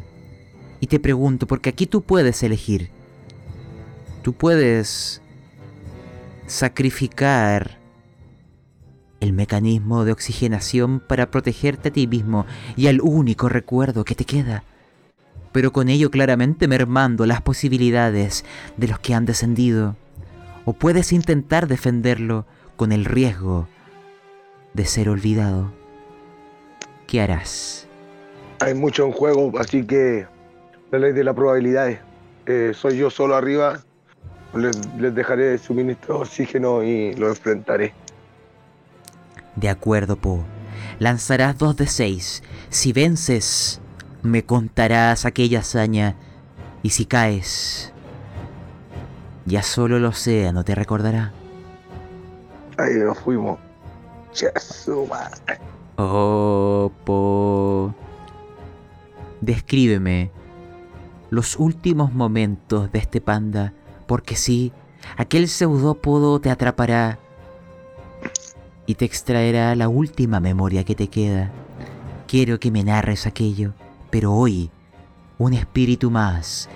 Y te pregunto, porque aquí tú puedes elegir. Tú puedes sacrificar el mecanismo de oxigenación para protegerte a ti mismo y al único recuerdo que te queda pero con ello claramente mermando las posibilidades de los que han descendido. O puedes intentar defenderlo con el riesgo de ser olvidado. ¿Qué harás? hay mucho en juego, así que la ley de las probabilidades. Eh, soy yo solo arriba, les, les dejaré suministro de oxígeno y lo enfrentaré. De acuerdo, Po. Lanzarás dos de seis. Si vences, me contarás aquella hazaña. Y si caes, ya solo el océano te recordará. Ahí nos fuimos. Chesuma. Oh, Po. Descríbeme los últimos momentos de este panda, porque sí, aquel pseudópodo te atrapará y te extraerá la última memoria que te queda. Quiero que me narres aquello, pero hoy un espíritu más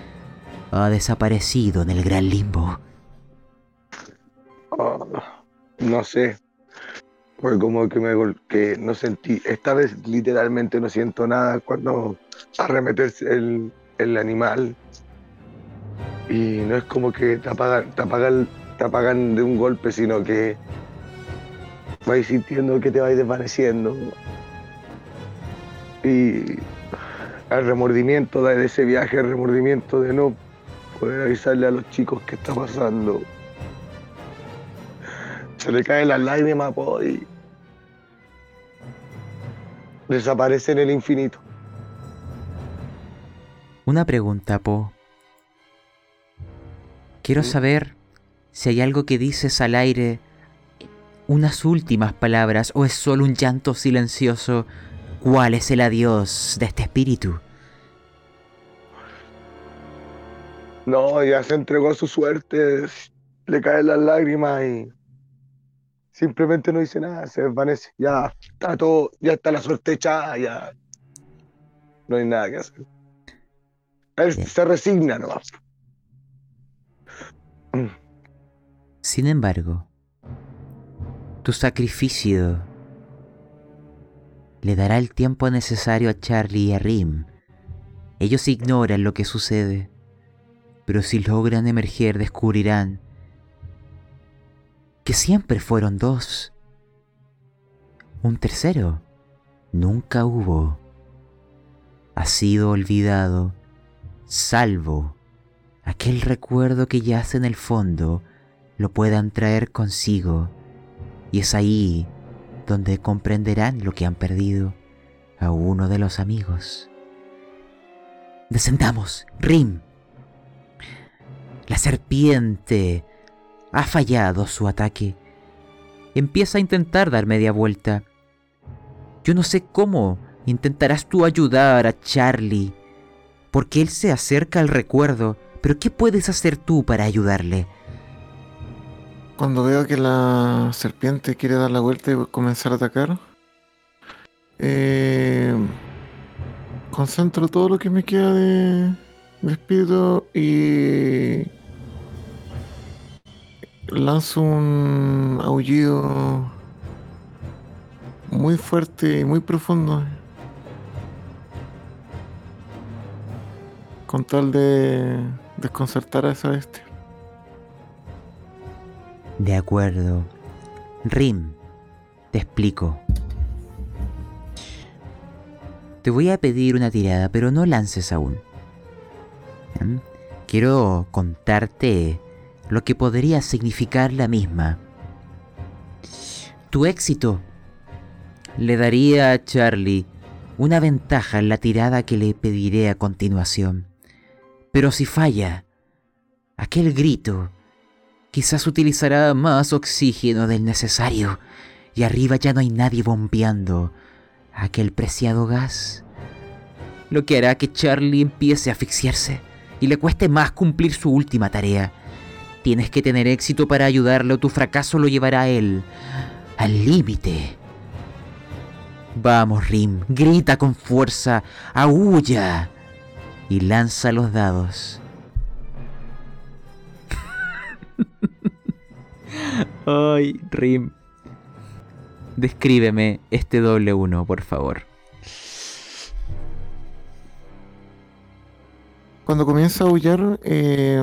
ha desaparecido en el gran limbo. Oh, no sé. Fue como que me gol- que no sentí. Esta vez literalmente no siento nada cuando arremeterse el, el animal. Y no es como que te apagan, te apagan, te apagan de un golpe, sino que vais sintiendo que te vais desvaneciendo. Y el remordimiento de ese viaje, el remordimiento de no poder avisarle a los chicos qué está pasando. Se le caen las lágrimas po, y desaparece en el infinito. Una pregunta, Po. Quiero Sí. saber si hay algo que dices al aire, unas últimas palabras, o es solo un llanto silencioso. ¿Cuál es el adiós de este espíritu? No, ya se entregó a su suerte, le caen las lágrimas y simplemente no dice nada, se desvanece. Ya está todo, ya está la suerte echada, ya no hay nada que hacer. Él Bien. se resigna nomás. Sin embargo, tu sacrificio le dará el tiempo necesario a Charlie y a Rim. Ellos ignoran lo que sucede, pero si logran emerger descubrirán que siempre fueron dos. Un tercero nunca hubo. Ha sido olvidado, salvo aquel recuerdo que yace en el fondo lo puedan traer consigo. Y es ahí donde comprenderán lo que han perdido a uno de los amigos. Descendamos, Rim. La serpiente ha fallado su ataque. Empieza a intentar dar media vuelta. Yo no sé cómo intentarás tú ayudar a Charlie, porque él se acerca al recuerdo, pero ¿qué puedes hacer tú para ayudarle? Cuando veo que la serpiente quiere dar la vuelta y comenzar a atacar, eh, concentro todo lo que me queda de, de espíritu y lanzo un aullido muy fuerte y muy profundo. Con tal de desconcertar a esa bestia. De acuerdo. Rim, te explico. Te voy a pedir una tirada, pero no lances aún. ¿Mm? Quiero contarte lo que podría significar la misma. Tu éxito le daría a Charlie una ventaja en la tirada que le pediré a continuación. Pero si falla, aquel grito quizás utilizará más oxígeno del necesario y arriba ya no hay nadie bombeando aquel preciado gas. Lo que hará que Charlie empiece a asfixiarse y le cueste más cumplir su última tarea. Tienes que tener éxito para ayudarlo, tu fracaso lo llevará a él al límite. Vamos, Rim, grita con fuerza, aúlla y lanza los dados. Ay, Rim. Descríbeme este doble uno, por favor. Cuando comienza a aullar, eh,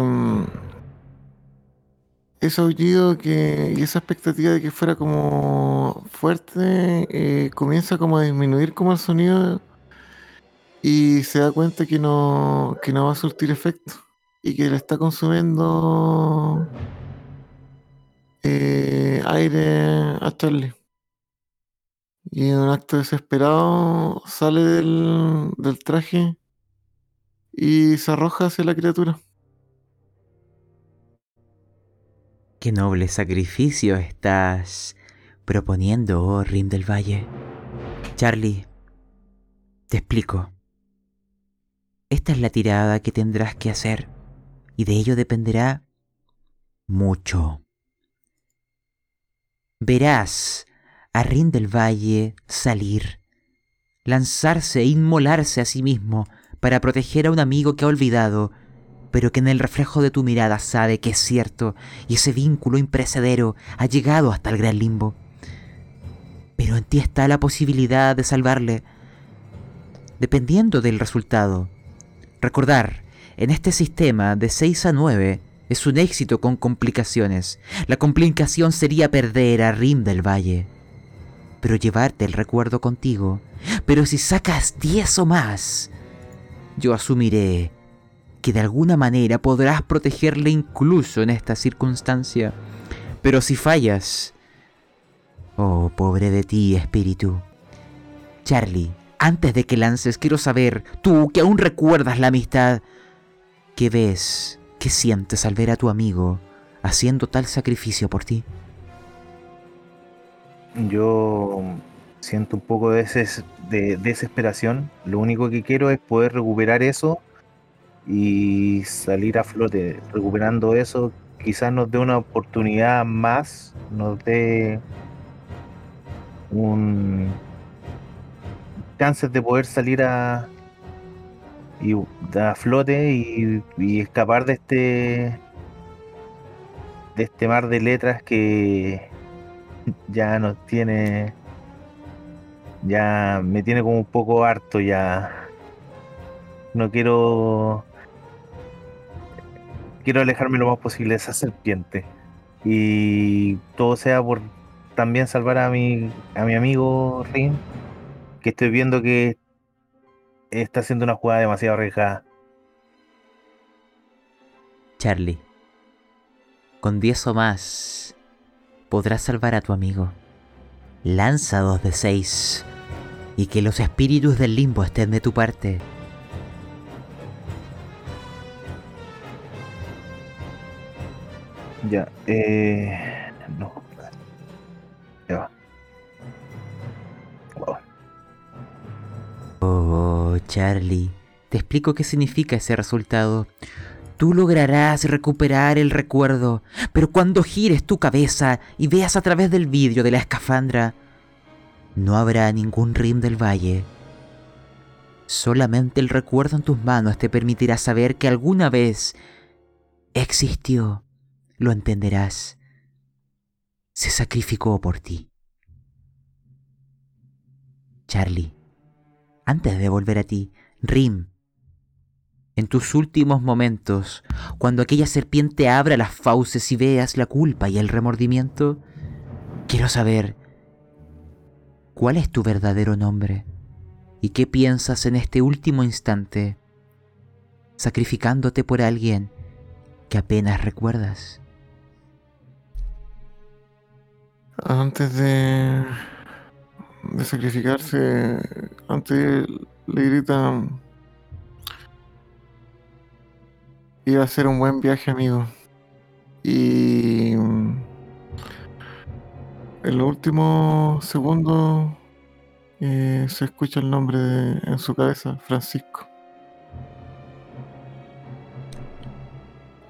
ese aullido que, y esa expectativa de que fuera como fuerte, eh, comienza como a disminuir como el sonido y se da cuenta que no, que no va a surtir efecto y que le está consumiendo eh, aire a Charlie. Y en un acto desesperado sale del, del traje y se arroja hacia la criatura. Qué noble sacrificio estás proponiendo, oh Rim del Valle. Charlie, te explico. Esta es la tirada que tendrás que hacer y de ello dependerá mucho. Verás a Rin del Valle salir, lanzarse e inmolarse a sí mismo para proteger a un amigo que ha olvidado, pero que en el reflejo de tu mirada sabe que es cierto y ese vínculo imprecedero ha llegado hasta el gran limbo. Pero en ti está la posibilidad de salvarle, dependiendo del resultado. Recordar, en este sistema de 6 a 9 es un éxito con complicaciones. La complicación sería perder a Rim del Valle. Pero llevarte el recuerdo contigo. Pero si sacas 10 o más, yo asumiré que de alguna manera podrás protegerle incluso en esta circunstancia. Pero si fallas, oh pobre de ti, espíritu, Charlie, antes de que lances, quiero saber, tú que aún recuerdas la amistad, ¿qué ves, qué sientes al ver a tu amigo haciendo tal sacrificio por ti? Yo siento un poco de, des- de desesperación. Lo único que quiero es poder recuperar eso y salir a flote. Recuperando eso, quizás nos dé una oportunidad más, nos dé un chances de poder salir a y a flote y, y escapar de este de este mar de letras que ya nos tiene ya me tiene como un poco harto ya. No quiero quiero alejarme lo más posible de esa serpiente. Y todo sea por también salvar a mi a mi amigo Rin que estoy viendo que está haciendo una jugada demasiado arriesgada Charlie, con 10 o más podrás salvar a tu amigo. Lanza dos de 6 y que los espíritus del limbo estén de tu parte. Ya, eh. No. Oh, Charlie, te explico qué significa ese resultado. Tú lograrás recuperar el recuerdo, pero cuando gires tu cabeza y veas a través del vidrio de la escafandra, no habrá ningún rim del valle. Solamente el recuerdo en tus manos te permitirá saber que alguna vez existió. Lo entenderás. Se sacrificó por ti. Charlie, antes de volver a ti, Rim, en tus últimos momentos, cuando aquella serpiente abra las fauces y veas la culpa y el remordimiento, quiero saber cuál es tu verdadero nombre y qué piensas en este último instante, sacrificándote por alguien que apenas recuerdas. Antes de, de sacrificarse, antes le grita, iba a ser un buen viaje, amigo. Y mm, en los últimos segundos eh, se escucha el nombre de- en su cabeza, Francisco.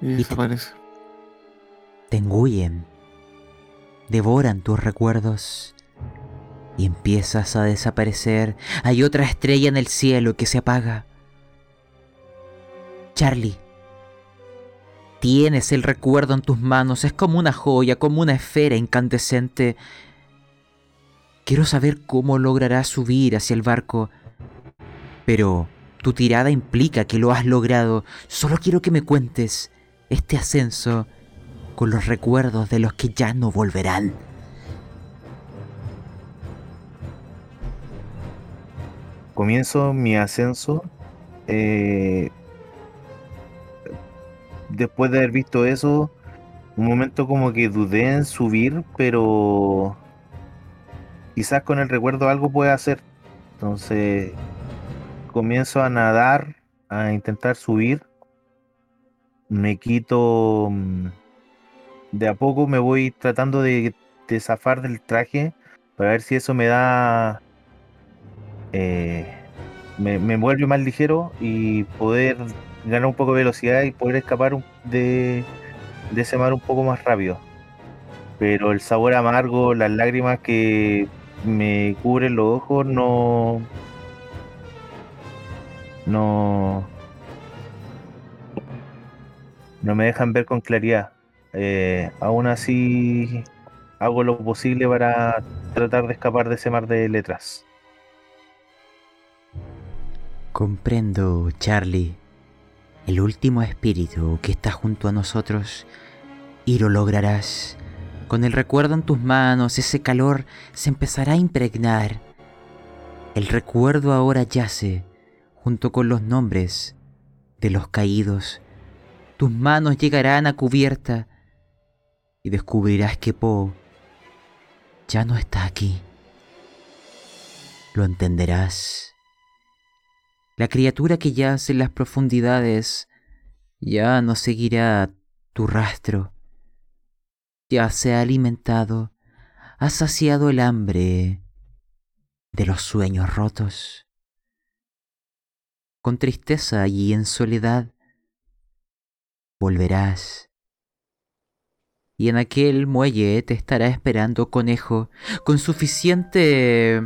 Y te- desaparece. te engullen, devoran tus recuerdos y empiezas a desaparecer. Hay otra estrella en el cielo que se apaga. Charlie, tienes el recuerdo en tus manos, es como una joya, como una esfera incandescente. Quiero saber cómo lograrás subir hacia el barco, pero tu tirada implica que lo has logrado. Solo quiero que me cuentes este ascenso con los recuerdos de los que ya no volverán. Comienzo mi ascenso. eh, después de haber visto eso, un momento como que dudé en subir, pero quizás con el recuerdo algo pueda hacer. Entonces comienzo a nadar, a intentar subir. Me quito mm, de a poco, me voy tratando de, de zafar del traje para ver si eso me da eh, me, me vuelve más ligero y poder ganar un poco de velocidad y poder escapar de, de ese mar un poco más rápido. Pero el sabor amargo, las lágrimas que me cubren los ojos no. No. No me dejan ver con claridad. Eh, aún así hago lo posible para tratar de escapar de ese mar de letras. Comprendo, Charlie, el último espíritu que está junto a nosotros y lo lograrás. Con el recuerdo en tus manos, ese calor se empezará a impregnar. El recuerdo ahora yace junto con los nombres de los caídos. Tus manos llegarán a cubierta y descubrirás que Po ya no está aquí. lo entenderás. La criatura que yace en las profundidades ya no seguirá tu rastro. Ya se ha alimentado, ha saciado el hambre de los sueños rotos. Con tristeza y en soledad volverás. Y en aquel muelle te estará esperando conejo con suficiente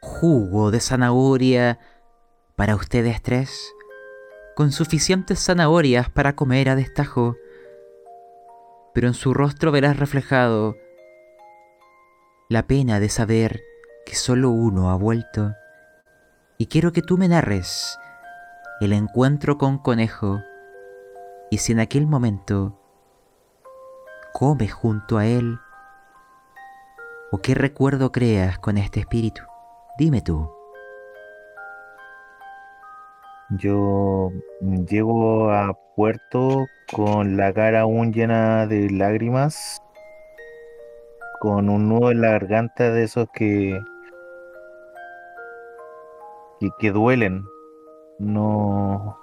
jugo de zanahoria para ustedes tres, con suficientes zanahorias para comer a destajo, pero en su rostro verás reflejado la pena de saber que solo uno ha vuelto, y quiero que tú me narres el encuentro con Conejo, y si en aquel momento comes junto a él, o qué recuerdo creas con este espíritu. Dime tú. Yo llego a puerto con la cara aún llena de lágrimas, con un nudo en la garganta de esos que que, que duelen. No,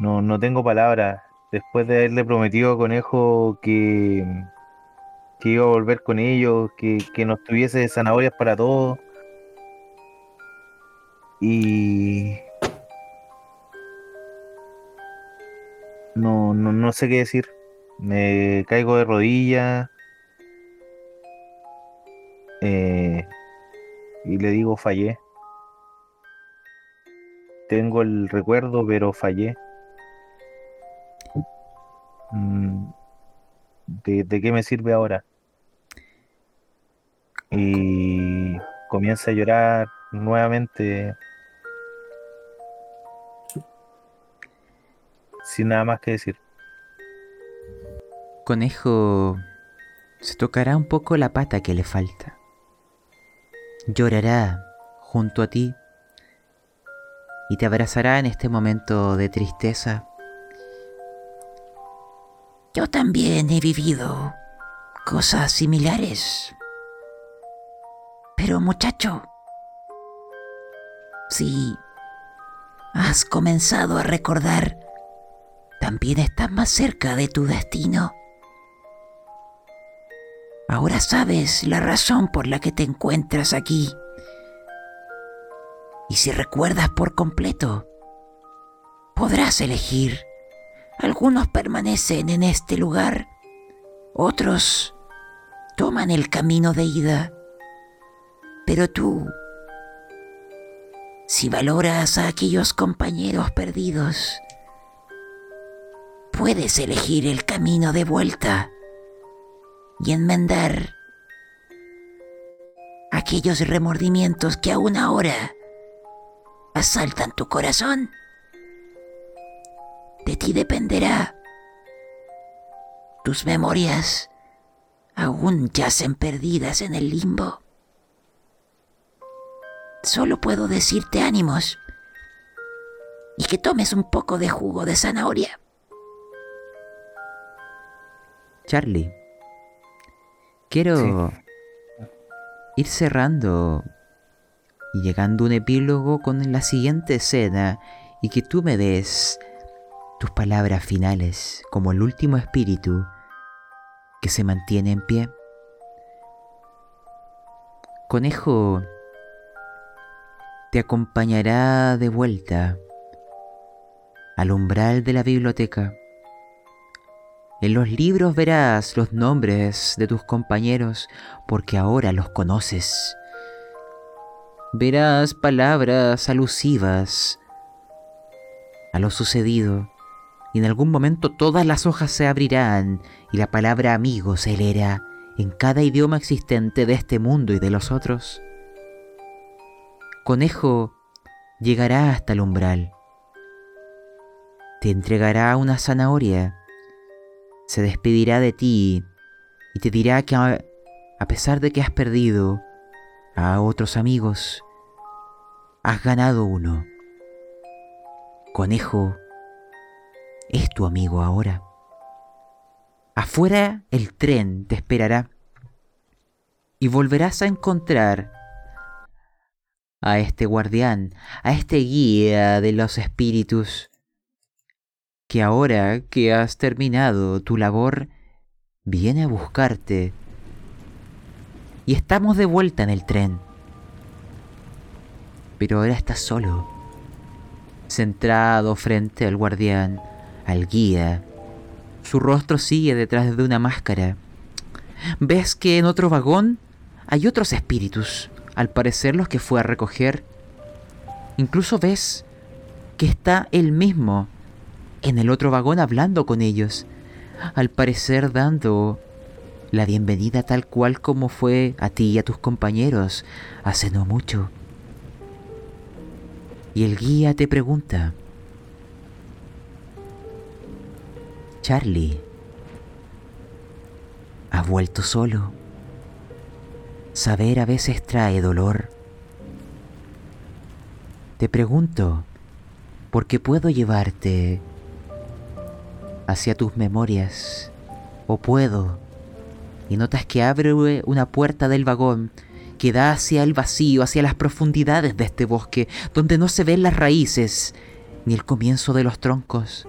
no, no tengo palabras. Después de haberle prometido a Conejo que, que iba a volver con ellos, que, que nos tuviese zanahorias para todos. Y no, no, no sé qué decir. Me caigo de rodillas. eh, y le digo fallé. Tengo el recuerdo, pero fallé. Mm, ¿De, de qué me sirve ahora? Y comienza a llorar nuevamente sin nada más que decir. Conejo se tocará un poco la pata que le falta. Llorará junto a ti y te abrazará en este momento de tristeza. Yo también he vivido cosas similares. Pero muchacho, si has comenzado a recordar, también estás más cerca de tu destino. Ahora sabes la razón por la que te encuentras aquí. Y si recuerdas por completo, podrás elegir. Algunos permanecen en este lugar, otros toman el camino de ida. Pero tú, si valoras a aquellos compañeros perdidos, puedes elegir el camino de vuelta y enmendar aquellos remordimientos que aún ahora asaltan tu corazón. De ti dependerá. Tus memorias aún yacen perdidas en el limbo. Solo puedo decirte ánimos y que tomes un poco de jugo de zanahoria. Charlie, quiero ir cerrando y llegando a un epílogo con la siguiente escena y que tú me des tus palabras finales como el último espíritu que se mantiene en pie. Conejo te acompañará de vuelta al umbral de la biblioteca. En los libros verás los nombres de tus compañeros porque ahora los conoces. Verás palabras alusivas a lo sucedido y en algún momento todas las hojas se abrirán y la palabra amigo se leerá en cada idioma existente de este mundo y de los otros. Conejo llegará hasta el umbral. Te entregará una zanahoria. Se despedirá de ti y te dirá que a, pesar de que has perdido a otros amigos, has ganado uno. Conejo es tu amigo ahora. Afuera el tren te esperará. y volverás a encontrar a este guardián, a este guía de los espíritus, que ahora que has terminado tu labor, viene a buscarte. Y estamos de vuelta en el tren. Pero ahora estás solo, centrado frente al guardián, al guía. Su rostro sigue detrás de una máscara. Ves que en otro vagón hay otros espíritus, al parecer los que fue a recoger. Incluso ves que está él mismo en el otro vagón hablando con ellos, al parecer dando la bienvenida tal cual como fue a ti y a tus compañeros hace no mucho. Y el guía te pregunta, Charlie, ¿has vuelto solo? Saber a veces trae dolor. Te pregunto, ¿por qué puedo llevarte hacia tus memorias? ¿O puedo? Y notas que abre una puerta del vagón que da hacia el vacío, hacia las profundidades de este bosque, donde no se ven las raíces ni el comienzo de los troncos.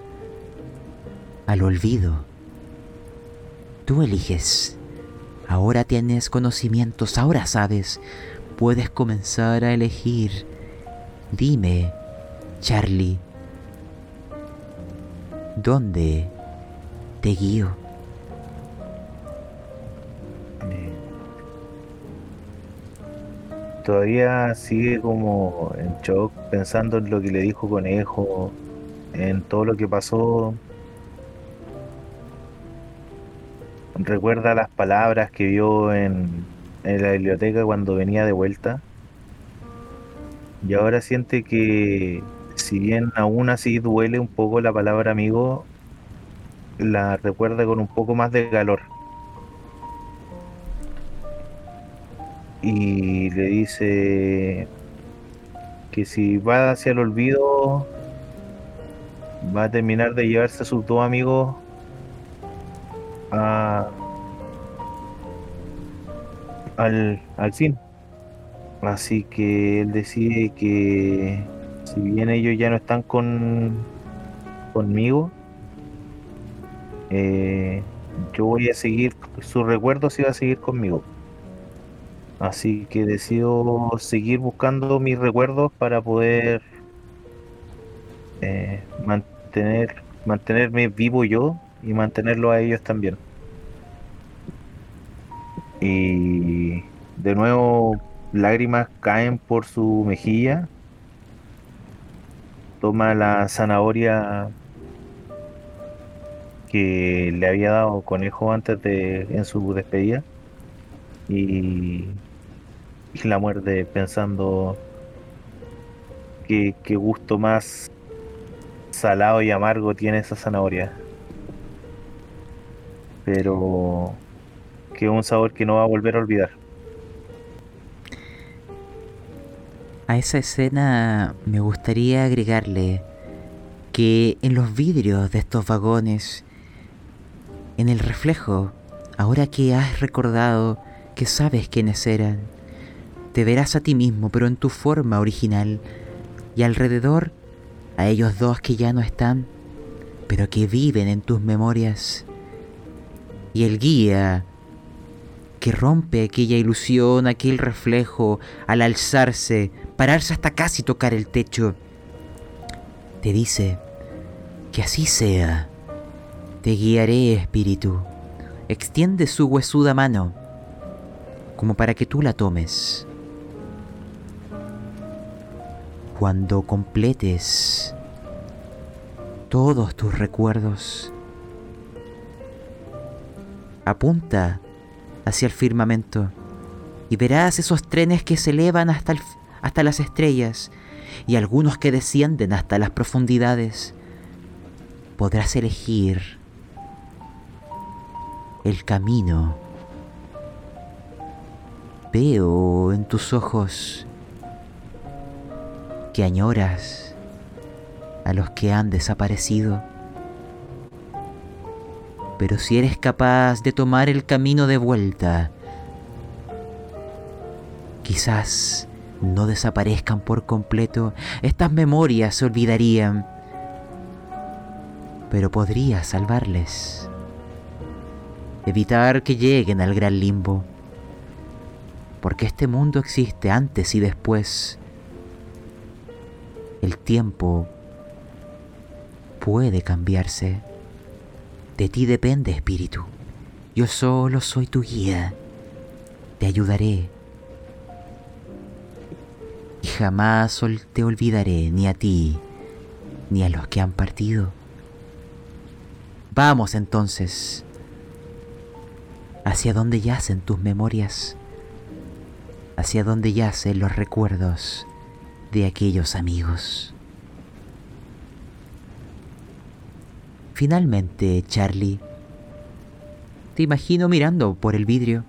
Al olvido. Tú eliges. Ahora tienes conocimientos, ahora sabes. Puedes comenzar a elegir. Dime, Charlie, ¿dónde te guío? Eh, Todavía sigue como en shock pensando en lo que le dijo Conejo, en todo lo que pasó. Recuerda las palabras que vio en la biblioteca cuando venía de vuelta. Y ahora siente que si bien aún así duele un poco la palabra amigo, la recuerda con un poco más de calor. y le dice que si va hacia el olvido va a terminar de llevarse a sus dos amigos a, al, al fin. Así que él decide que si bien ellos ya no están con conmigo, eh, yo voy a seguir, sus recuerdos y va a seguir conmigo. Así que decido seguir buscando mis recuerdos para poder eh, mantener mantenerme vivo yo y mantenerlo a ellos también. Y de nuevo lágrimas caen por su mejilla. Toma la zanahoria que le había dado conejo antes de en su despedida y la muerde pensando qué, qué gusto más salado y amargo tiene esa zanahoria. Pero que es un sabor que no va a volver a olvidar. A esa escena me gustaría agregarle que en los vidrios de estos vagones, en el reflejo, ahora que has recordado que sabes quiénes eran, te verás a ti mismo, pero en tu forma original, y alrededor a ellos dos que ya no están, pero que viven en tus memorias. Y el guía que rompe aquella ilusión, aquel reflejo, al alzarse, pararse hasta casi tocar el techo, te dice, que así sea, te guiaré, espíritu. Extiende su huesuda mano, como para que tú la tomes. cuando completes todos tus recuerdos. Apunta hacia el firmamento y verás esos trenes que se elevan hasta, hasta las estrellas y algunos que descienden hasta las profundidades. Podrás elegir el camino. Veo en tus ojos que añoras a los que han desaparecido. Pero si eres capaz de tomar el camino de vuelta, Quizás no desaparezcan por completo, estas memorias se olvidarían, pero podría salvarles. Evitar que lleguen al gran limbo, porque este mundo existe antes y después. El tiempo puede cambiarse. De ti depende, espíritu. Yo solo soy tu guía. Te ayudaré. Y jamás te olvidaré ni a ti ni a los que han partido. Vamos entonces. ¿Hacia dónde yacen tus memorias? ¿Hacia dónde yacen los recuerdos de aquellos amigos? Finalmente, Charlie, te imagino mirando por el vidrio,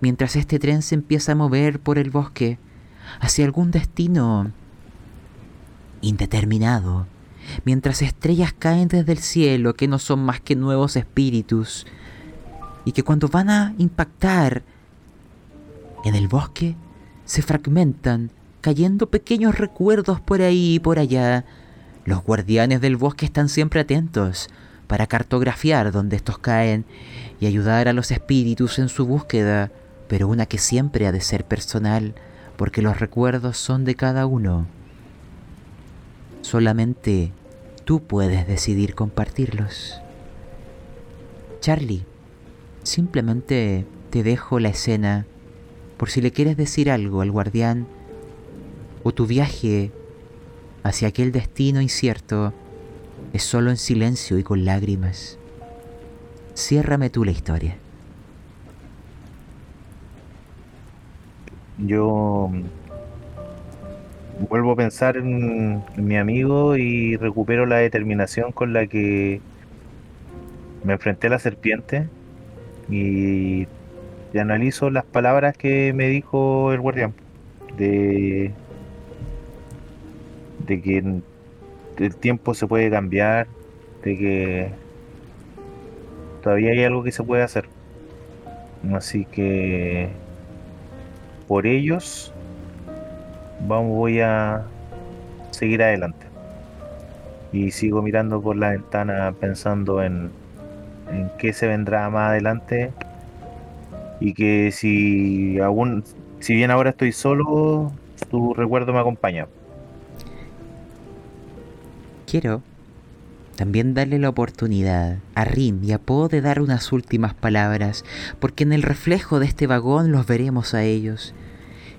mientras este tren se empieza a mover por el bosque hacia algún destino indeterminado, mientras estrellas caen desde el cielo que no son más que nuevos espíritus, y que cuando van a impactar en el bosque se fragmentan, cayendo pequeños recuerdos por ahí y por allá, los guardianes del bosque están siempre atentos para cartografiar dónde estos caen y ayudar a los espíritus en su búsqueda, pero una que siempre ha de ser personal, porque los recuerdos son de cada uno. Solamente tú puedes decidir compartirlos. Charlie, simplemente te dejo la escena por si le quieres decir algo al guardián o tu viaje hacia aquel destino incierto es solo en silencio y con lágrimas. Ciérrame tú la historia. Yo vuelvo a pensar en, mi amigo y recupero la determinación con la que me enfrenté a la serpiente y, y analizo las palabras que me dijo el guardián de de que el tiempo se puede cambiar, de que todavía hay algo que se puede hacer. Así que por ellos vamos voy a seguir adelante. Y sigo mirando por la ventana pensando en, en qué se vendrá más adelante. Y que si aún, si bien ahora estoy solo, tu recuerdo me acompaña. Quiero también darle la oportunidad a Rim y a Po de dar unas últimas palabras, porque en el reflejo de este vagón los veremos a ellos.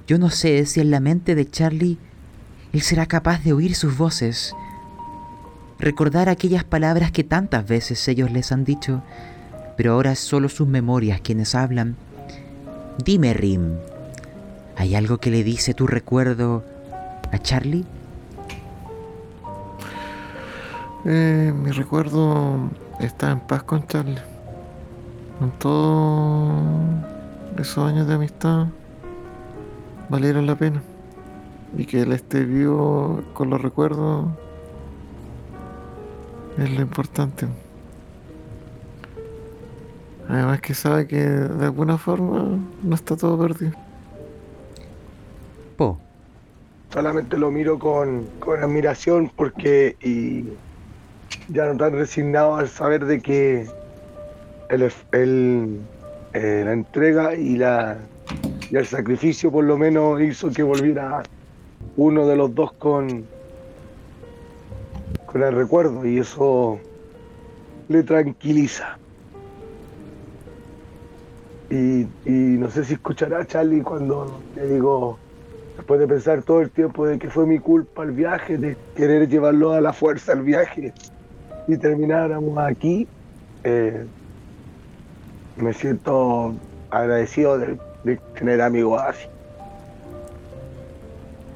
Yo no sé si en la mente de Charlie él será capaz de oír sus voces, recordar aquellas palabras que tantas veces ellos les han dicho, pero ahora es solo sus memorias quienes hablan. Dime, Rim, ¿hay algo que le dice tu recuerdo a Charlie? Eh, mi recuerdo está en paz con Charlie. Con todos esos años de amistad valieron la pena. Y que él esté vivo con los recuerdos es lo importante. Además que sabe que de alguna forma no está todo perdido. Po, Solamente lo miro con, con admiración porque y ya no tan resignado al saber de que el, el, eh, la entrega y, la, y el sacrificio por lo menos hizo que volviera uno de los dos con, con el recuerdo y eso le tranquiliza. Y, y no sé si escuchará Charlie cuando le digo, después de pensar todo el tiempo de que fue mi culpa el viaje, de querer llevarlo a la fuerza el viaje y termináramos aquí, eh, me siento agradecido de, de tener amigos así.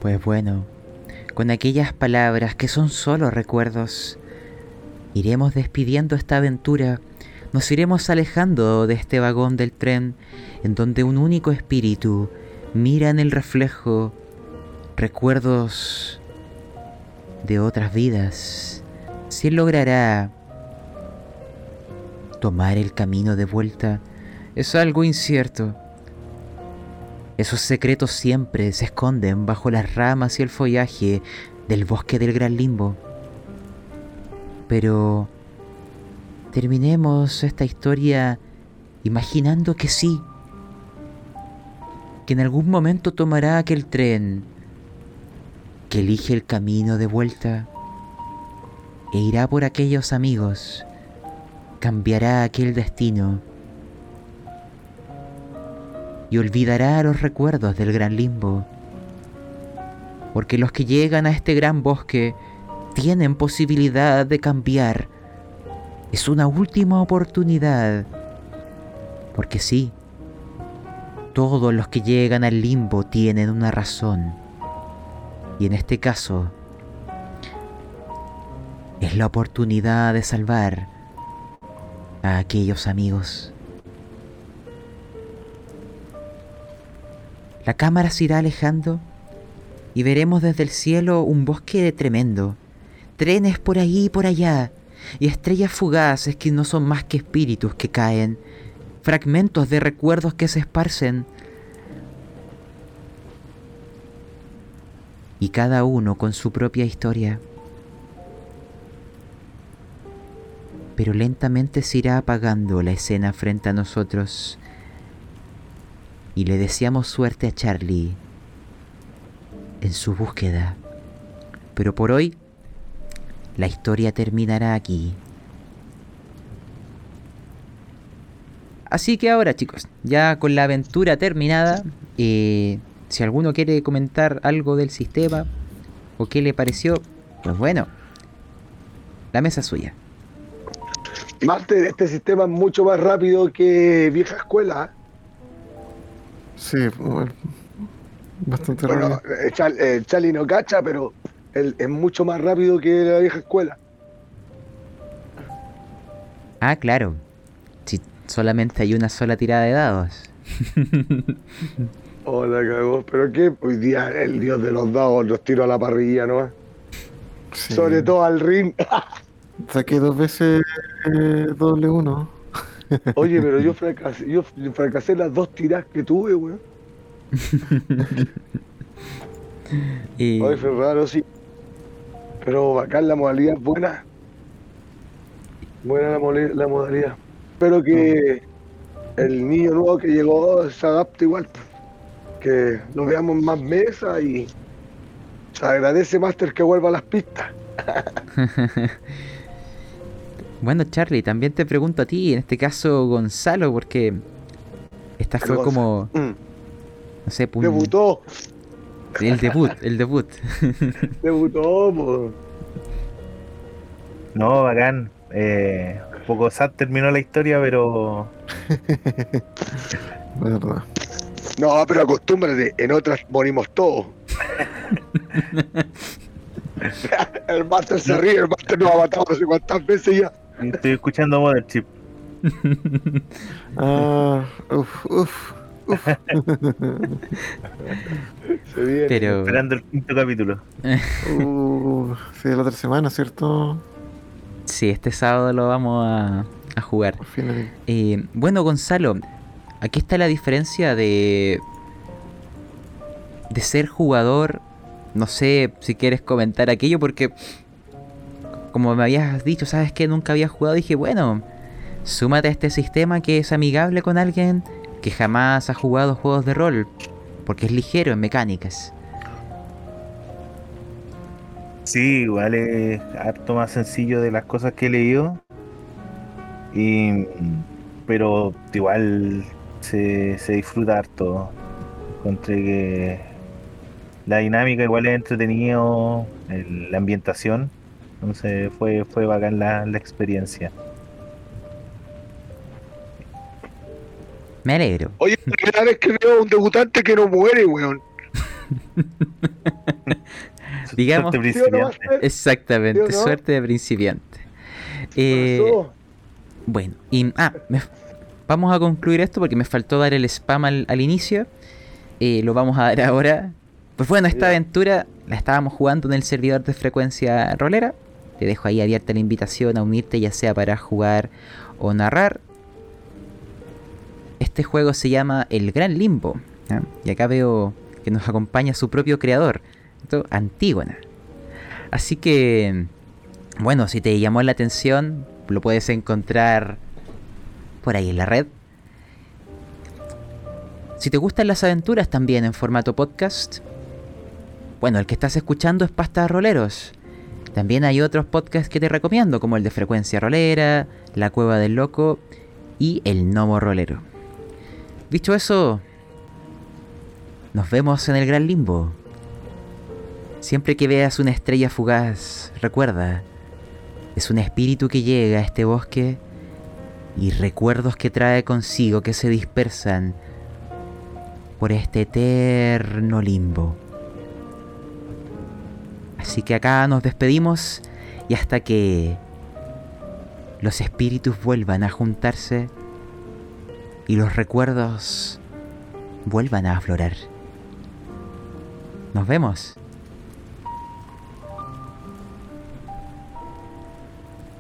Pues bueno, con aquellas palabras que son solo recuerdos, iremos despidiendo esta aventura, nos iremos alejando de este vagón del tren en donde un único espíritu mira en el reflejo recuerdos de otras vidas. Si él logrará tomar el camino de vuelta, es algo incierto. Esos secretos siempre se esconden bajo las ramas y el follaje del bosque del Gran Limbo. Pero terminemos esta historia imaginando que sí, que en algún momento tomará aquel tren que elige el camino de vuelta e irá por aquellos amigos, cambiará aquel destino y olvidará los recuerdos del gran limbo, porque los que llegan a este gran bosque tienen posibilidad de cambiar. Es una última oportunidad, porque sí, todos los que llegan al limbo tienen una razón. Y en este caso, es la oportunidad de salvar a aquellos amigos. La cámara se irá alejando y veremos desde el cielo un bosque tremendo, trenes por ahí y por allá, y estrellas fugaces que no son más que espíritus que caen, fragmentos de recuerdos que se esparcen, y cada uno con su propia historia. Pero lentamente se irá apagando la escena frente a nosotros y le deseamos suerte a Charlie en su búsqueda. Pero por hoy, la historia terminará aquí. Así que ahora chicos, ya con la aventura terminada, eh, si alguno quiere comentar algo del sistema o qué le pareció, pues bueno, la mesa es suya. Master, este sistema es mucho más rápido que vieja escuela. Sí, bueno, bastante Bueno, rápido. eh, Chal- eh, Charlie no cacha, pero él es mucho más rápido que la vieja escuela. Ah, claro. Si solamente hay una sola tirada de dados. Oh, la cagó. ¿Pero qué? Hoy día el dios de los dados los tiro a la parrilla, ¿no? Sí. Sobre todo al ring. Saqué dos veces eh, doble uno. Oye, pero yo fracasé, yo fracasé las dos tiras que tuve, weón. Y Oye, fue raro, sí. Pero bacán la modalidad, buena. Buena la, la modalidad. Espero que el niño nuevo que llegó se adapte igual. Que lo veamos en más mesas y se agradece, Master, que vuelva a las pistas. bueno, Charlie, también te pregunto a ti, en este caso Gonzalo, porque esta fue como, Mm, no sé, un- Debutó, el debut, el debut. debutó, po. No, bacán. Eh, un poco sad terminó la historia, pero Verdad. No, pero acostúmbrate, en otras morimos todos. el Master se ríe, el Master nos ha matado no sé cuántas veces ya. Estoy escuchando Mothership. Ah, uff, uff. Se viene. Pero Esperando el quinto capítulo. Uh, sí, la otra semana, ¿cierto? sí, este sábado lo vamos a, a jugar. Eh, bueno, Gonzalo, aquí está la diferencia de. de ser jugador. No sé si quieres comentar aquello, porque. Como me habías dicho, ¿sabes que Nunca había jugado. Dije, bueno, súmate a este sistema que es amigable con alguien que jamás ha jugado juegos de rol. Porque es ligero en mecánicas. Sí, igual es harto más sencillo de las cosas que he leído. Y, pero igual se, disfruta harto. Encontré que la dinámica igual es entretenido, la ambientación. Entonces fue, fue bacán la, la experiencia. Me alegro. Oye, la primera vez que veo a un debutante que no muere, weón. Digamos- Suerte ¿Sí o no, principiante. Exactamente, suerte de principiante. Eh, Pasó. Bueno, y ah, me- vamos a concluir esto porque me faltó dar el spam al, al inicio. Eh, lo vamos a dar ahora. Pues bueno, esta aventura la estábamos jugando en el servidor de frecuencia rolera. Te dejo ahí abierta la invitación a unirte, ya sea para jugar o narrar. Este juego se llama El Gran Limbo. Y acá veo que nos acompaña su propio creador, Antígona. Así que, bueno, si te llamó la atención, lo puedes encontrar por ahí en la red. Si te gustan las aventuras también en formato podcast, bueno, el que estás escuchando es Pasta Roleros. También hay otros podcasts que te recomiendo, como el de Frecuencia Rolera, La Cueva del Loco y El Gnomo Rolero. Dicho eso, nos vemos en el Gran Limbo. Siempre que veas una estrella fugaz, recuerda, es un espíritu que llega a este bosque y recuerdos que trae consigo que se dispersan por este eterno limbo. Así que acá nos despedimos y hasta que los espíritus vuelvan a juntarse y los recuerdos vuelvan a aflorar. Nos vemos.